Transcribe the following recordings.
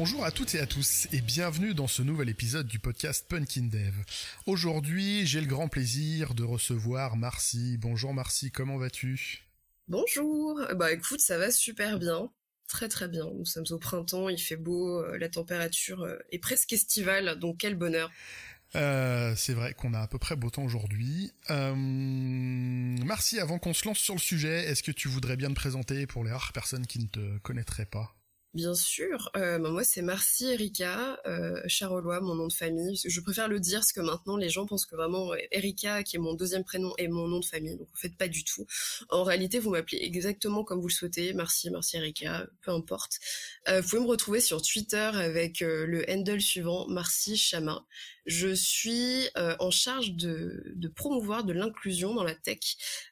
Bonjour à toutes et à tous et bienvenue dans ce nouvel épisode du podcast Punkin Dev. Aujourd'hui, j'ai le grand plaisir de recevoir Marcy. Bonjour Marcy, comment vas-tu? Bonjour, bah écoute, ça va super bien. Très très bien. Nous sommes au printemps, il fait beau, euh, la température euh, est presque estivale, donc quel bonheur. Euh, c'est vrai qu'on a à peu près beau temps aujourd'hui. Euh, Marcy, avant qu'on se lance sur le sujet, est-ce que tu voudrais bien te présenter pour les rares personnes qui ne te connaîtraient pas? Bien sûr, euh, bah, moi c'est Marcy Erika euh, Charolois, mon nom de famille. Je préfère le dire parce que maintenant les gens pensent que vraiment euh, Erika, qui est mon deuxième prénom, est mon nom de famille. Donc en fait pas du tout. En réalité, vous m'appelez exactement comme vous le souhaitez, Marcy, Marcy Erika, peu importe. Euh, vous pouvez me retrouver sur Twitter avec euh, le handle suivant Marcy Chama. Je suis euh, en charge de, promouvoir de l'inclusion dans la tech.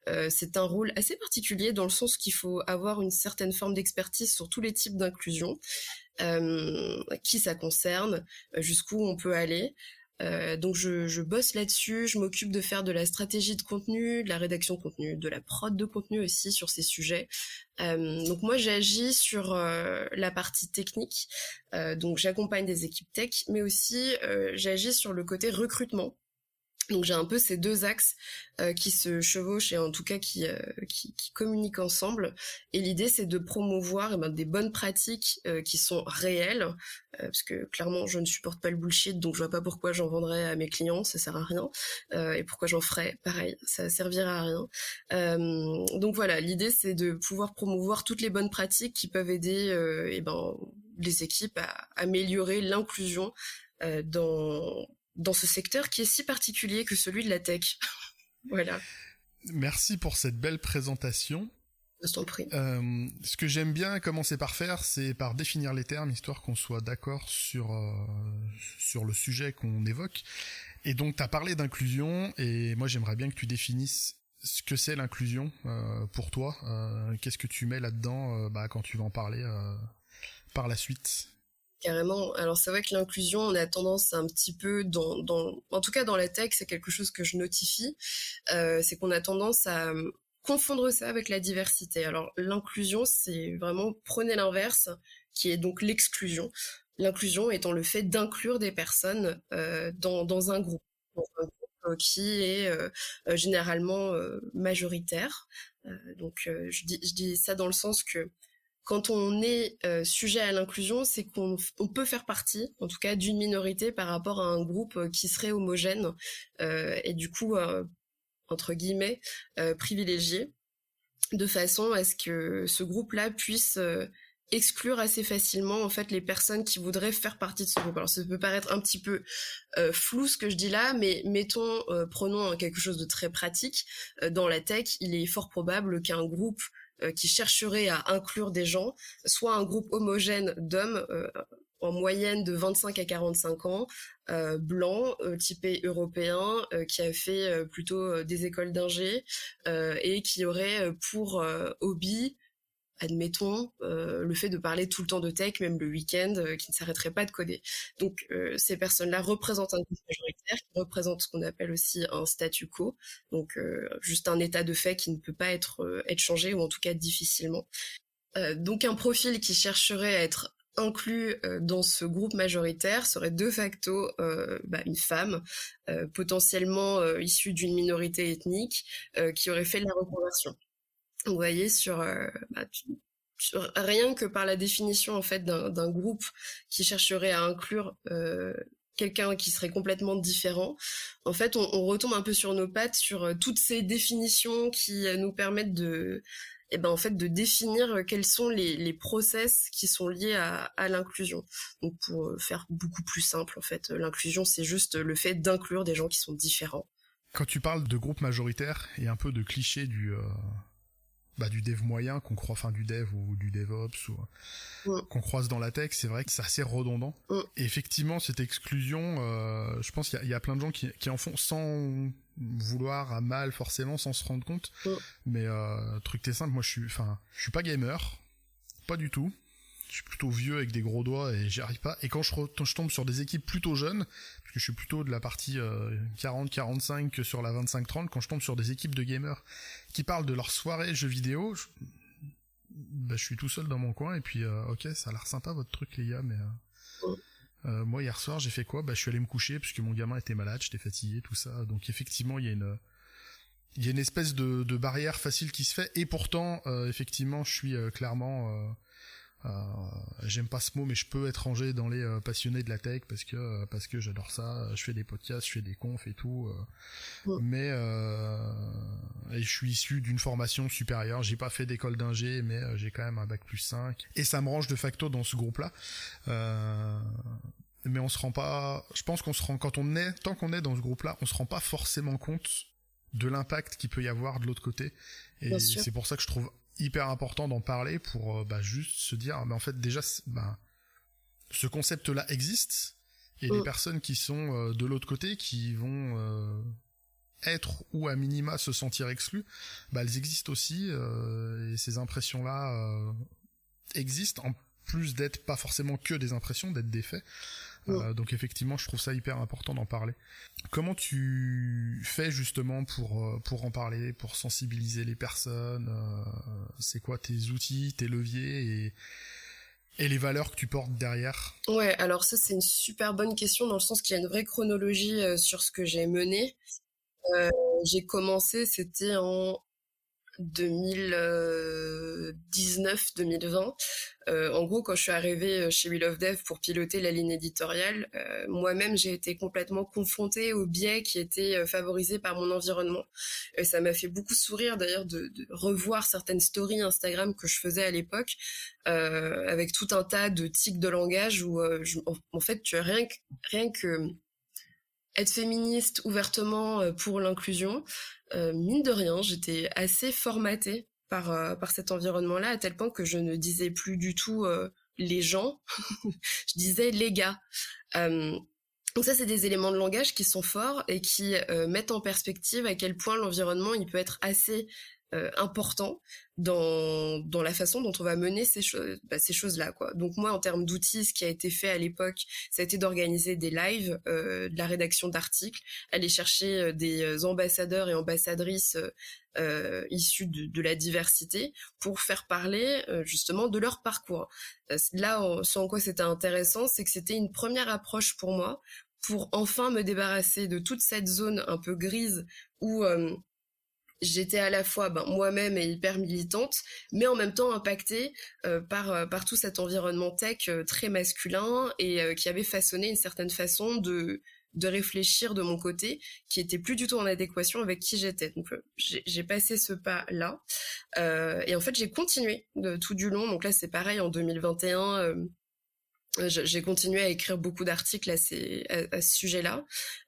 Euh, c'est un rôle assez particulier dans le sens qu'il faut avoir une certaine forme d'expertise sur tous les types d'inclusion, euh, qui ça concerne, jusqu'où on peut aller. Euh, donc je, je bosse là-dessus, je m'occupe de faire de la stratégie de contenu, de la rédaction de contenu, de la prod de contenu aussi sur ces sujets. Euh, donc moi j'agis sur euh, la partie technique, euh, donc j'accompagne des équipes tech, mais aussi euh, j'agis sur le côté recrutement. Donc j'ai un peu ces deux axes euh, qui se chevauchent et en tout cas qui, euh, qui, qui communiquent ensemble. Et l'idée c'est de promouvoir eh ben, des bonnes pratiques euh, qui sont réelles, euh, parce que clairement je ne supporte pas le bullshit, donc je vois pas pourquoi j'en vendrais à mes clients, ça sert à rien. Euh, et pourquoi j'en ferais, pareil, ça servira à rien. Euh, donc voilà, l'idée c'est de pouvoir promouvoir toutes les bonnes pratiques qui peuvent aider eh ben, les équipes à améliorer l'inclusion dans dans ce secteur qui est si particulier que celui de la tech. voilà. Merci pour cette belle présentation. Euh, ce que j'aime bien commencer par faire, c'est par définir les termes, histoire qu'on soit d'accord sur, euh, sur le sujet qu'on évoque. Et donc, tu as parlé d'inclusion, et moi j'aimerais bien que tu définisses ce que c'est l'inclusion euh, pour toi. Euh, Qu'est-ce que tu mets là-dedans bah, quand tu vas en parler par la suite? Carrément. Alors c'est vrai que l'inclusion, on a tendance un petit peu dans, dans, en tout cas dans la tech, c'est quelque chose que je notifie, euh, c'est qu'on a tendance à confondre ça avec la diversité. Alors l'inclusion, c'est vraiment prenez l'inverse, qui est donc l'exclusion. L'inclusion étant le fait d'inclure des personnes euh, dans, dans un groupe, dans un groupe euh, qui est euh, généralement euh, majoritaire. Euh, donc je dis, je dis ça dans le sens que quand on est euh, sujet à l'inclusion, c'est qu'on on peut faire partie, en tout cas, d'une minorité par rapport à un groupe euh, qui serait homogène euh, et du coup, entre guillemets, privilégié, de façon à ce que ce groupe-là puisse exclure assez facilement en fait les personnes qui voudraient faire partie de ce groupe. Alors ça peut paraître un petit peu euh, flou ce que je dis là, mais mettons, euh, prenons quelque chose de très pratique. Euh, dans la tech, il est fort probable qu'un groupe euh, qui chercherait à inclure des gens, soit un groupe homogène d'hommes euh, en moyenne de 25 à 45 ans, euh, blanc, euh, européen, euh, qui a fait euh, plutôt des écoles d'ingé et qui aurait pour hobby admettons, euh, le fait de parler tout le temps de tech, même le week-end, euh, qui ne s'arrêterait pas de coder. Donc euh, ces personnes-là représentent un groupe majoritaire, qui représente ce qu'on appelle aussi un statu quo, donc juste un état de fait qui ne peut pas être, changé, ou en tout cas difficilement. Donc un profil qui chercherait à être inclus dans ce groupe majoritaire serait de facto bah, une femme, potentiellement issue d'une minorité ethnique, qui aurait fait de la reconversion. Voyez, euh, bah, sur, rien que par la définition en fait d'un groupe qui chercherait à inclure euh, quelqu'un qui serait complètement différent, en fait, on, retombe un peu sur nos pattes sur euh, toutes ces définitions qui nous permettent de, eh ben en fait, de définir quels sont les, process qui sont liés à, l'inclusion. Donc, pour faire beaucoup plus simple, en fait, l'inclusion, c'est juste le fait d'inclure des gens qui sont différents. Quand tu parles de groupe majoritaire et un peu de cliché du bah, du dev moyen qu'on croit, enfin du dev ou du DevOps ou Mm. qu'on croise dans la tech, c'est vrai que c'est assez redondant. Mm. Et effectivement, cette exclusion, euh, je pense qu'il y, y, a plein de gens qui, qui, en font sans vouloir à mal forcément, sans se rendre compte. Mm. Mais euh, truc t'es simple, moi je suis, enfin, je suis pas gamer, pas du tout. Je suis plutôt vieux avec des gros doigts et j'y arrive pas. Et quand je, je, tombe sur des équipes plutôt jeunes, parce que je suis plutôt de la partie euh, 40-45 que sur la 25-30, quand je tombe sur des équipes de gamers qui parlent de leur soirée jeux vidéo, je bah, je suis tout seul dans mon coin et puis ok, ça a l'air sympa votre truc les gars, mais moi hier soir j'ai fait quoi? Bah je suis allé me coucher parce que mon gamin était malade, j'étais fatigué, tout ça. Donc effectivement il y a une il y a une espèce de, de, barrière facile qui se fait. Et pourtant effectivement je suis clairement euh, j'aime pas ce mot, mais je peux être rangé dans les euh, passionnés de la tech parce que euh, parce que j'adore ça. Je fais des podcasts, je fais des confs et tout. Mais et je suis issu d'une formation supérieure. J'ai pas fait d'école d'ingé, mais j'ai quand même un bac plus 5 et ça me range de facto dans ce groupe-là. mais on se rend pas. Je pense qu'on se rend quand on est tant qu'on est dans ce groupe-là, on se rend pas forcément compte de l'impact qu'il peut y avoir de l'autre côté. Et c'est pour ça que je trouve hyper important d'en parler pour euh, bah, juste se dire, mais en fait déjà, bah, ce concept-là existe et les mm. personnes qui sont euh, de l'autre côté, qui vont euh, être ou à minima se sentir exclues, bah, elles existent aussi et ces impressions-là existent en plus d'être pas forcément que des impressions, d'être des faits. Euh, donc effectivement, je trouve ça hyper important d'en parler. Comment tu fais justement pour euh, pour en parler, pour sensibiliser les personnes euh, C'est quoi tes outils, tes leviers et et les valeurs que tu portes derrière? Ouais, alors ça c'est une super bonne question dans le sens qu'il y a une vraie chronologie sur ce que j'ai mené. j'ai commencé, c'était en 2019-2020. Euh, en gros, quand je suis arrivée euh, chez Wheel of Dev pour piloter la ligne éditoriale, euh, moi-même, j'ai été complètement confrontée aux biais qui étaient favorisés par mon environnement. Et ça m'a fait beaucoup sourire d'ailleurs de, revoir certaines stories Instagram que je faisais à l'époque, avec tout un tas de tics de langage où, en, fait, tu as rien que, rien que être féministe ouvertement pour l'inclusion, euh, mine de rien, j'étais assez formatée par, euh, par cet environnement-là, à tel point que je ne disais plus du tout euh, les gens, je disais les gars. donc ça, c'est des éléments de langage qui sont forts et qui mettent en perspective à quel point l'environnement il peut être assez important dans, dans la façon dont on va mener ces choses bah, ces choses là quoi. Donc moi en termes d'outils ce qui a été fait à l'époque ça a été d'organiser des lives euh, de la rédaction d'articles aller chercher euh, des euh, ambassadeurs et ambassadrices euh, issus de, de, la diversité pour faire parler justement de leur parcours. Là ce en quoi c'était intéressant c'est que c'était une première approche pour moi pour enfin me débarrasser de toute cette zone un peu grise où j'étais à la fois ben, moi-même et hyper militante, mais en même temps impactée euh, par, euh, par tout cet environnement tech euh, très masculin et qui avait façonné une certaine façon de, de réfléchir de mon côté, qui était plus du tout en adéquation avec qui j'étais. Donc j'ai passé ce pas-là. et en fait, j'ai continué de, tout du long. Donc là, c'est pareil, en 2021, j'ai continué à écrire beaucoup d'articles à, à, ce sujet-là.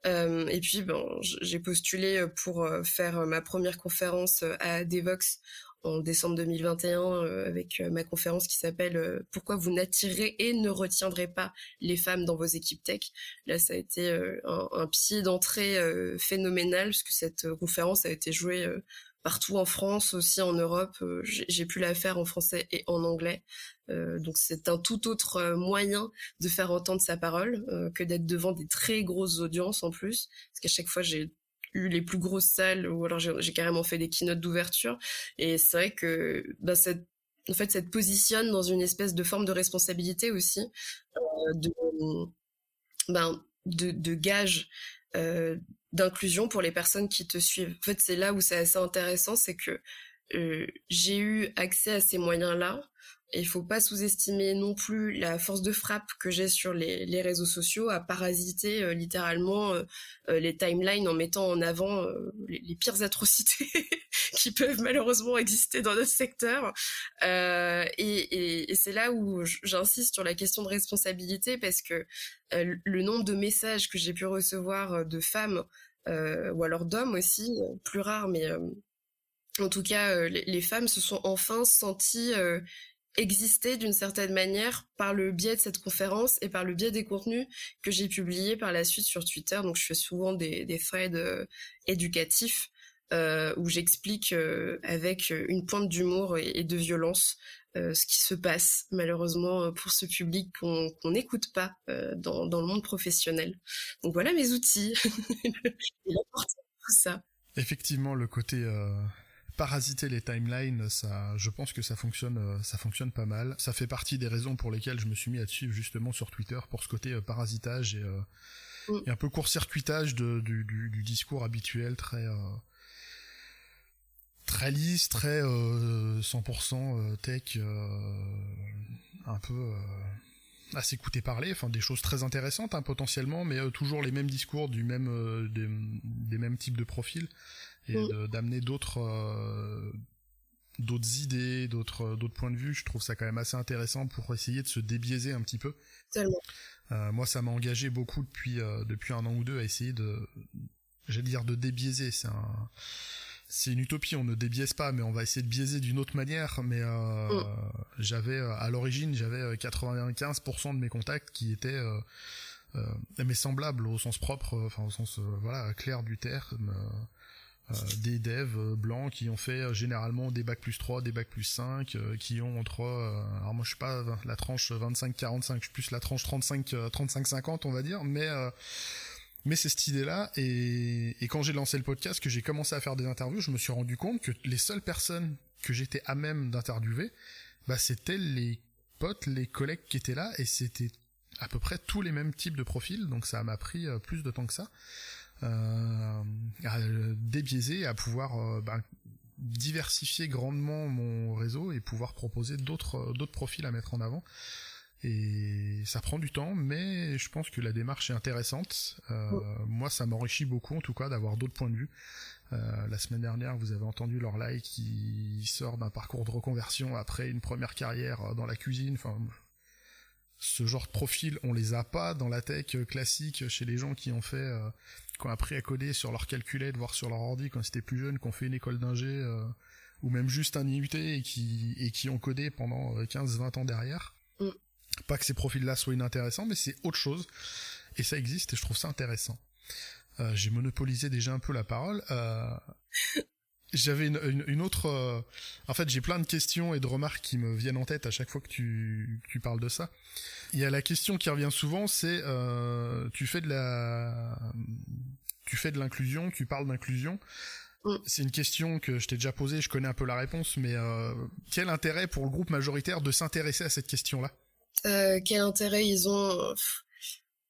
Euh, et puis, ben, j'ai postulé pour euh, faire ma première conférence euh, à Devox en décembre 2021 avec ma conférence qui s'appelle Pourquoi vous n'attirez et ne retiendrez pas les femmes dans vos équipes tech? Là, ça a été un, un, pied d'entrée phénoménal puisque cette conférence a été jouée partout en France, aussi en Europe. Euh, j'ai pu la faire en français et en anglais. Euh, donc c'est un tout autre euh, moyen de faire entendre sa parole que d'être devant des très grosses audiences en plus. Parce qu'à chaque fois j'ai eu les plus grosses salles ou alors j'ai carrément fait des keynotes d'ouverture. Et c'est vrai que bah, cette, en fait, ça te positionne dans une espèce de forme de responsabilité aussi, de, ben, de, de gage d'inclusion pour les personnes qui te suivent. En fait, c'est là où c'est assez intéressant, c'est que euh, j'ai eu accès à ces moyens-là il faut pas sous-estimer non plus la force de frappe que j'ai sur les, les, réseaux sociaux à parasiter euh, littéralement euh, euh, les timelines en mettant en avant les, pires atrocités qui peuvent malheureusement exister dans notre secteur. et, et, c'est là où j'insiste sur la question de responsabilité parce que le nombre de messages que j'ai pu recevoir de femmes ou alors d'hommes aussi, plus rares, mais en tout cas, les, femmes se sont enfin senties exister d'une certaine manière par le biais de cette conférence et par le biais des contenus que j'ai publiés par la suite sur Twitter. Donc je fais souvent des, des threads euh, éducatifs euh, où j'explique euh, avec une pointe d'humour et, de violence ce qui se passe malheureusement pour ce public qu'on n'écoute pas dans, le monde professionnel. Donc voilà mes outils. tout ça. Effectivement, le côté parasiter les timelines, ça, je pense que ça fonctionne, ça fonctionne pas mal. Ça fait partie des raisons pour lesquelles je me suis mis à te suivre justement sur Twitter pour ce côté parasitage et, mm. et, un peu court-circuitage du, du, discours habituel très très lisse, très 100% tech, un peu à s'écouter parler, enfin des choses très intéressantes hein, potentiellement, mais euh, toujours les mêmes discours du même euh, des, mêmes types de profils et mm. d'amener d'autres euh, d'autres idées, d'autres d'autres points de vue. Je trouve ça quand même assez intéressant pour essayer de se débiaiser un petit peu. Moi, ça m'a engagé beaucoup depuis depuis un an ou deux à essayer de, j'allais dire de débiaiser. C'est un c'est une utopie, on ne débiaise pas, mais on va essayer de biaiser d'une autre manière. Mais euh, mm. j'avais euh, à l'origine, j'avais 95% euh, de mes contacts qui étaient euh, mais semblables au sens propre, enfin au sens voilà clair du terme. des devs blancs qui ont fait généralement des bacs plus 3, des bacs plus 5, qui ont entre alors moi je suis pas la tranche 25 45, je suis plus la tranche 35 35 50 on va dire, mais mais c'est cette idée-là, et, quand j'ai lancé le podcast, que j'ai commencé à faire des interviews, je me suis rendu compte que les seules personnes que j'étais à même d'interviewer, bah, c'était les potes, les collègues qui étaient là, et c'était à peu près tous les mêmes types de profils, donc ça m'a pris euh, plus de temps que ça, euh, à débiaiser, à pouvoir euh, bah, diversifier grandement mon réseau et pouvoir proposer d'autres d'autres profils à mettre en avant. Et ça prend du temps, mais je pense que la démarche est intéressante. Euh, moi, ça m'enrichit beaucoup, en tout cas, d'avoir d'autres points de vue. Euh, la semaine dernière, vous avez entendu like qui sort d'un parcours de reconversion après une première carrière dans la cuisine. Enfin, ce genre de profil, on les a pas dans la tech classique chez les gens qui ont fait, euh, qui ont appris à coder sur leur calculette, voire sur leur ordi quand c'était plus jeune, qui ont fait une école d'ingé euh, ou même juste un IUT et qui et qui ont codé pendant 15-20 ans derrière. Pas que ces profils-là soient inintéressants, mais c'est autre chose. Et ça existe et je trouve ça intéressant. Euh, j'ai monopolisé déjà un peu la parole. Euh, j'avais une, autre... Euh, en fait, j'ai plein de questions et de remarques qui me viennent en tête à chaque fois que tu, tu parles de ça. Il y a la question qui revient souvent, c'est tu fais de la... Tu fais de l'inclusion, tu parles d'inclusion. Mm. C'est une question que je t'ai déjà posée, je connais un peu la réponse, mais quel intérêt pour le groupe majoritaire de s'intéresser à cette question-là? Euh, quel intérêt ils ont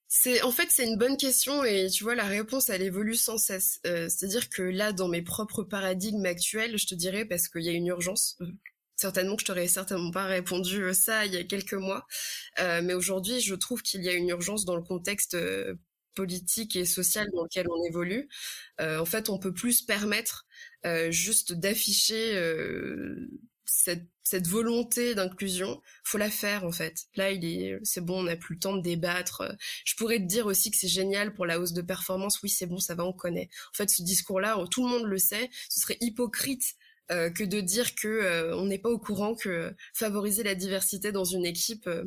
c'est en fait c'est une bonne question et tu vois la réponse elle évolue sans cesse. Euh, c'est-à-dire que là dans mes propres paradigmes actuels, je te dirais parce qu'il y a une urgence. Euh, certainement que je t'aurais certainement pas répondu ça il y a quelques mois, mais aujourd'hui je trouve qu'il y a une urgence dans le contexte politique et social dans lequel on évolue. en fait, on peut plus se permettre juste d'afficher cette, volonté d'inclusion, faut la faire en fait. Là, il est, c'est bon, on n'a plus le temps de débattre. Je pourrais te dire aussi que c'est génial pour la hausse de performance. Oui, c'est bon, ça va, on connaît. En fait, ce discours-là, tout le monde le sait. Ce serait hypocrite euh, que de dire que euh, on n'est pas au courant que favoriser la diversité dans une équipe. Euh,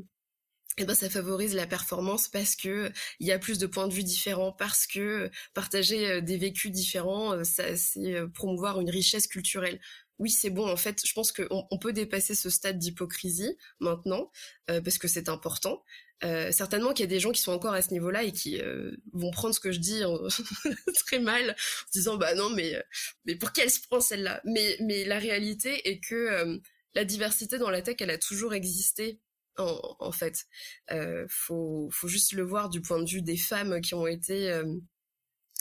eh ben ça favorise la performance parce que il y a plus de points de vue différents parce que partager des vécus différents ça c'est promouvoir une richesse culturelle oui, c'est bon. En fait, je pense qu'on on peut dépasser ce stade d'hypocrisie maintenant euh, parce que c'est important. Euh, certainement qu'il y a des gens qui sont encore à ce niveau-là et qui euh, vont prendre ce que je dis très mal, en disant bah non, mais mais pour qu'elle se prend celle-là Mais mais la réalité est que la diversité dans la tech, elle a toujours existé. En, en fait, faut faut juste le voir du point de vue des femmes qui ont été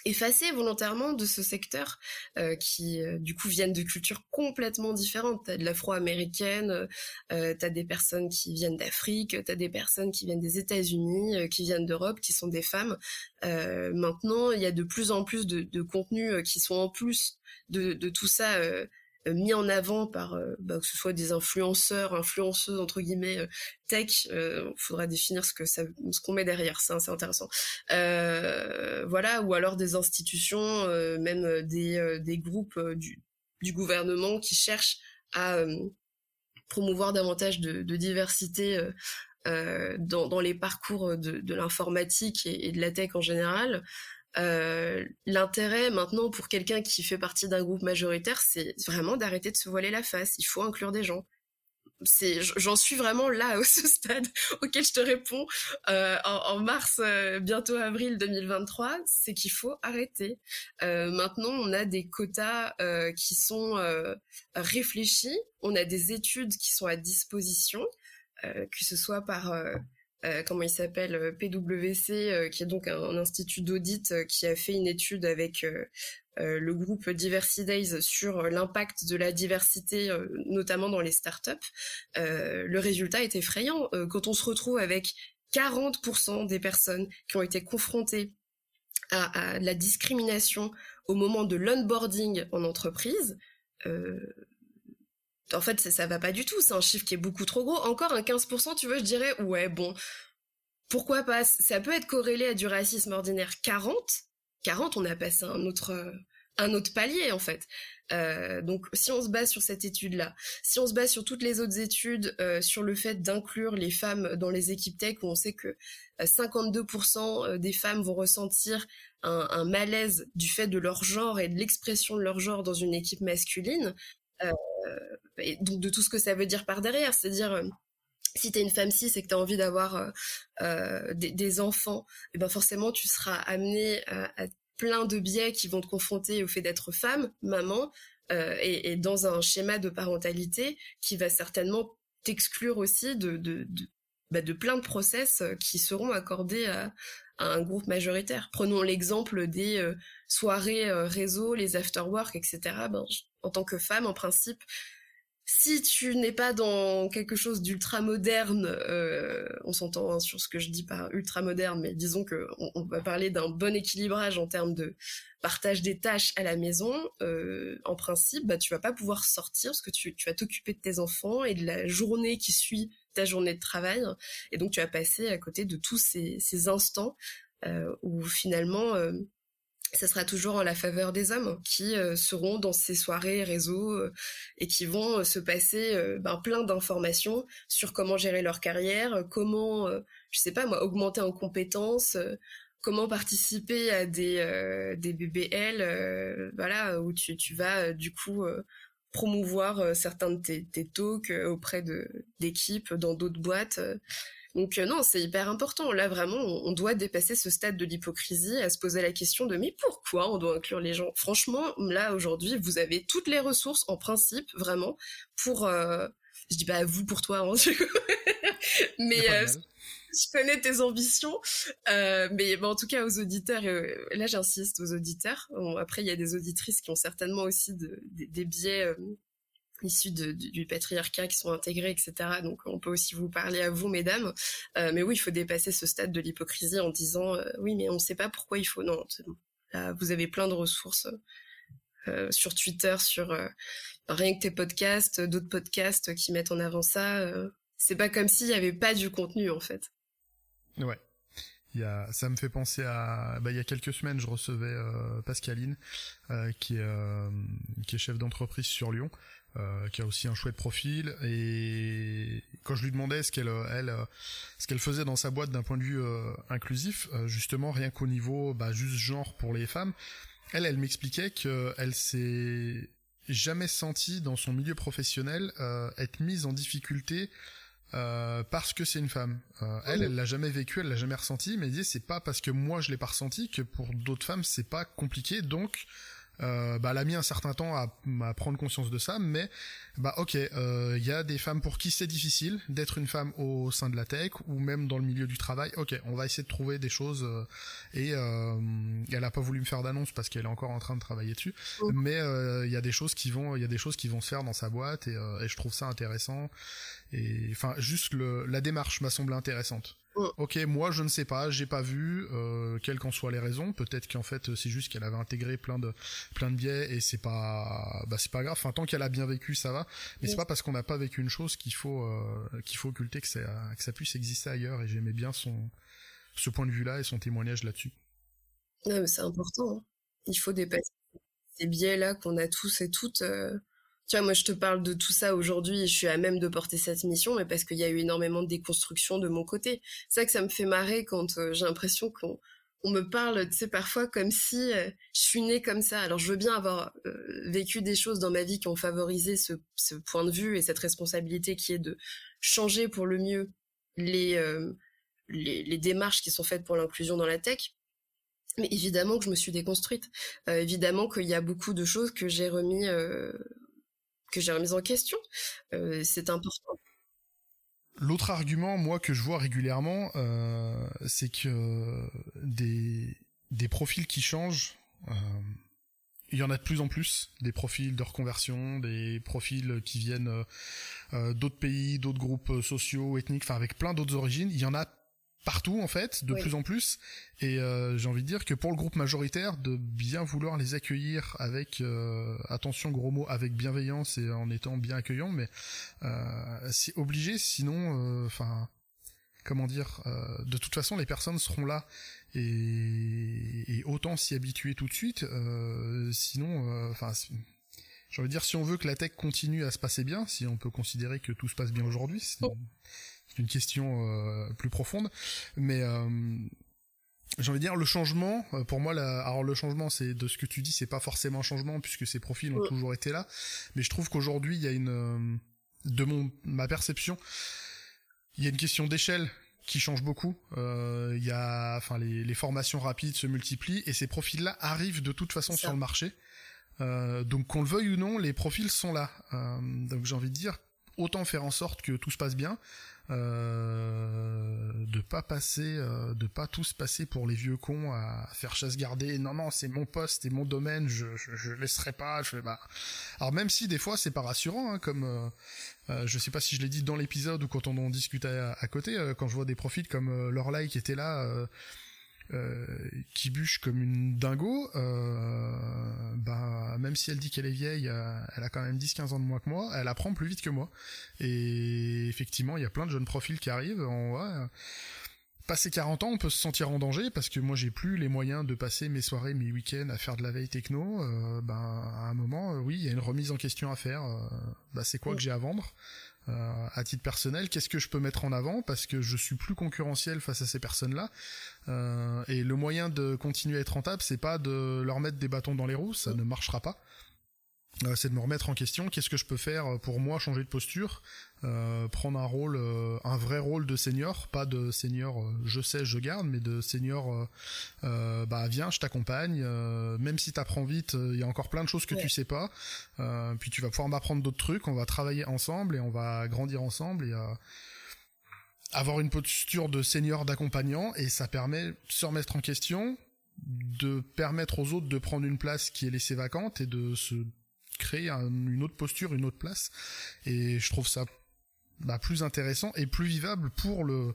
effacés volontairement de ce secteur euh, qui euh, du coup viennent de cultures complètement différentes. T'as de l'afro-américaine, euh, t'as des personnes qui viennent d'Afrique, t'as des personnes qui viennent des États-Unis, euh, qui viennent d'Europe, qui sont des femmes. maintenant, il y a de plus en plus de, de contenus qui sont en plus de, de tout ça euh, mis en avant par euh, bah, que ce soit des influenceurs, influenceuses entre guillemets euh, tech. Il faudra définir ce que ça, ce qu'on met derrière. C'est assez intéressant. voilà, ou alors des institutions, même des, des groupes du, du gouvernement qui cherchent à promouvoir davantage de, de diversité euh, dans, dans, les parcours de, de l'informatique et, de la tech en général. Euh, l'intérêt maintenant pour quelqu'un qui fait partie d'un groupe majoritaire, c'est vraiment d'arrêter de se voiler la face. Il faut inclure des gens. c'est j'en suis vraiment là au ce stade auquel je te réponds euh, en, mars euh, bientôt avril 2023 c'est qu'il faut arrêter euh, maintenant on a des quotas qui sont réfléchis on a des études qui sont à disposition que ce soit par comment il s'appelle PwC qui est donc un institut d'audit qui a fait une étude avec euh, le groupe Diversity sur l'impact de la diversité, euh, notamment dans les startups, euh, le résultat est effrayant. quand on se retrouve avec 40% des personnes qui ont été confrontées à, la discrimination au moment de l'onboarding en entreprise, en fait, ça, ça va pas du tout. C'est un chiffre qui est beaucoup trop gros. Encore un 15%, tu vois, je dirais, ouais, bon, pourquoi pas? Ça peut être corrélé à du racisme ordinaire 40, 40, on a passé un autre, euh, un autre palier en fait. Euh, donc si on se base sur cette étude-là, si on se base sur toutes les autres études euh, sur le fait d'inclure les femmes dans les équipes tech, où on sait que 52% des femmes vont ressentir un, malaise du fait de leur genre et de l'expression de leur genre dans une équipe masculine, et donc de tout ce que ça veut dire par derrière, c'est-à-dire si tu es une femme cis et que tu as envie d'avoir euh, euh, des, enfants, et eh ben forcément tu seras amenée à, plein de biais qui vont te confronter au fait d'être femme, maman, euh, et, dans un schéma de parentalité qui va certainement t'exclure aussi de, de, de, bah, de, plein de process qui seront accordés à, un groupe majoritaire. Prenons l'exemple des soirées réseau, les after-work, etc. Ben, en tant que femme, en principe, si tu n'es pas dans quelque chose d'ultra moderne, euh, on s'entend hein, sur ce que je dis par ultra moderne, mais disons que on, va parler d'un bon équilibrage en termes de partage des tâches à la maison. Euh, en principe, bah tu vas pas pouvoir sortir parce que tu, vas t'occuper de tes enfants et de la journée qui suit ta journée de travail, et donc tu vas passer à côté de tous ces, instants euh, où finalement ce sera toujours en la faveur des hommes qui euh, seront dans ces soirées réseaux euh, et qui vont euh, se passer ben, plein d'informations sur comment gérer leur carrière, comment, je sais pas moi, augmenter en compétences, comment participer à des, des BBL, voilà, où tu, tu vas du coup promouvoir certains de tes, tes talks auprès de d'équipes dans d'autres boîtes. Donc euh, non, c'est hyper important. Là, vraiment, on, doit dépasser ce stade de l'hypocrisie, à se poser la question de mais pourquoi on doit inclure les gens? Franchement, là, aujourd'hui, vous avez toutes les ressources, en principe, vraiment, pour... Euh, je dis pas vous pour toi, hein, mais... Euh, je connais tes ambitions, mais en tout cas aux auditeurs, là j'insiste aux auditeurs. après, il y a des auditrices qui ont certainement aussi des biais issus du patriarcat qui sont intégrés, etc. Donc on peut aussi vous parler à vous, mesdames. Euh, mais oui, il faut dépasser ce stade de l'hypocrisie en disant euh, oui, mais on ne sait pas pourquoi il faut. Non, vous avez plein de ressources euh, sur Twitter, sur rien que tes podcasts, d'autres podcasts qui mettent en avant ça. c'est pas comme s'il n'y avait pas du contenu en fait. Ouais. Il y a, ça me fait penser à, bah, il y a quelques semaines, je recevais Pascaline, qui est qui est chef d'entreprise sur Lyon, euh, qui a aussi un chouette profil et quand je lui demandais ce qu'elle elle euh, ce qu'elle faisait dans sa boîte d'un point de vue euh, inclusif justement rien qu'au niveau bah, juste genre pour les femmes elle elle m'expliquait que elle s'est jamais sentie dans son milieu professionnel être mise en difficulté parce que c'est une femme. elle, elle l'a jamais vécu, elle l'a jamais ressenti, mais elle disait c'est pas parce que moi je l'ai pas ressenti que pour d'autres femmes c'est pas compliqué, donc euh, bah, elle a mis un certain temps à, à prendre conscience de ça, mais bah ok, il euh, y a des femmes pour qui c'est difficile d'être une femme au sein de la tech ou même dans le milieu du travail. Ok, on va essayer de trouver des choses euh, et euh, elle a pas voulu me faire d'annonce parce qu'elle est encore en train de travailler dessus, oh. mais il y a des choses qui vont, il y a des choses qui vont se faire dans sa boîte et, et je trouve ça intéressant. Et enfin, juste le, la démarche m'a semblé intéressante. Ok, moi je ne sais pas, j'ai pas vu, euh, quelles qu'en soient les raisons. Peut-être qu'en fait c'est juste qu'elle avait intégré plein de plein de biais et c'est pas bah c'est pas grave. Enfin tant qu'elle a bien vécu ça va. Mais c'est pas parce qu'on n'a pas vécu une chose qu'il faut euh, qu'il faut occulter que ça que ça puisse exister ailleurs. Et j'aimais bien son ce point de vue là et son témoignage là-dessus. c'est important. Hein. Il faut dépasser ces biais là qu'on a tous et toutes. Euh, tu vois, moi, je te parle de tout ça aujourd'hui je suis à même de porter cette mission, mais parce qu'il y a eu énormément de déconstruction de mon côté. C'est ça que ça me fait marrer quand euh, j'ai l'impression qu'on on me parle, tu sais, parfois comme si je suis née comme ça. Alors, je veux bien avoir vécu des choses dans ma vie qui ont favorisé ce, ce, point de vue et cette responsabilité qui est de changer pour le mieux les, les, les, démarches qui sont faites pour l'inclusion dans la tech. Mais évidemment que je me suis déconstruite. Euh, évidemment qu'il y a beaucoup de choses que j'ai remis, euh, que j'ai remis en question. Euh, c'est important. L'autre argument, moi, que je vois régulièrement, c'est que des, des profils qui changent, il y en a de plus en plus, des profils de reconversion, des profils qui viennent d'autres pays, d'autres groupes sociaux, ethniques, enfin avec plein d'autres origines. Il y en a partout en fait, de plus en plus. Et euh, j'ai envie de dire que pour le groupe majoritaire, de bien vouloir les accueillir avec euh, attention gros mots, avec bienveillance et en étant bien accueillant, mais euh, c'est obligé, sinon, enfin, comment dire, de toute façon les personnes seront là et, et autant s'y habituer tout de suite. sinon, enfin. j'ai envie de dire, si on veut que la tech continue à se passer bien, si on peut considérer que tout se passe bien aujourd'hui, c'est une question euh, plus profonde, mais euh, j'ai envie de dire le changement euh, pour moi la, alors le changement c'est de ce que tu dis c'est pas forcément un changement puisque ces profils ont toujours été là. Mais je trouve qu'aujourd'hui il y a une de mon ma perception il y a une question d'échelle qui change beaucoup. Il y a enfin les, les, formations rapides se multiplient et ces profils là arrivent de toute façon sur le marché. Donc qu'on le veuille ou non les profils sont là. Donc j'ai envie de dire autant faire en sorte que tout se passe bien euh, de pas passer, euh, de pas tous passer pour les vieux cons à faire chasse gardée. Non non, c'est mon poste et mon domaine, je, je, laisserai pas. Je bah. Alors même si des fois c'est pas rassurant, hein, comme euh, euh, je sais pas si je l'ai dit dans l'épisode ou quand on en discutait à, côté, quand je vois des profils comme Lorelai qui était là euh, qui bûche comme une dingo, euh, bah, même si elle dit qu'elle est vieille, euh, elle a quand même 10-15 ans de moins que moi, elle apprend plus vite que moi. Et effectivement, il y a plein de jeunes profils qui arrivent. En, ouais, passé 40 ans, on peut se sentir en danger parce que moi j'ai plus les moyens de passer mes soirées, mes week-ends à faire de la veille techno. ben à un moment, oui, il y a une remise en question à faire. bah c'est quoi que j'ai à vendre? Euh, à titre personnel, qu'est-ce que je peux mettre en avant? Parce que je suis plus concurrentiel face à ces personnes-là. Euh, et le moyen de continuer à être rentable, c'est pas de leur mettre des bâtons dans les roues, ça ne marchera pas. Euh, c'est de me remettre en question. Qu'est-ce que je peux faire pour moi changer de posture, euh, prendre un rôle, euh, un vrai rôle de senior, pas de senior, je sais, je garde, mais de senior, bah viens, je t'accompagne. même si t'apprends vite, il y a encore plein de choses que tu sais pas. puis tu vas pouvoir m'apprendre d'autres trucs. On va travailler ensemble et on va grandir ensemble et avoir une posture de senior d'accompagnant et ça permet de se remettre en question, de permettre aux autres de prendre une place qui est laissée vacante et de se créer une autre posture, une autre place. Et je trouve ça bah, plus intéressant et plus vivable pour le,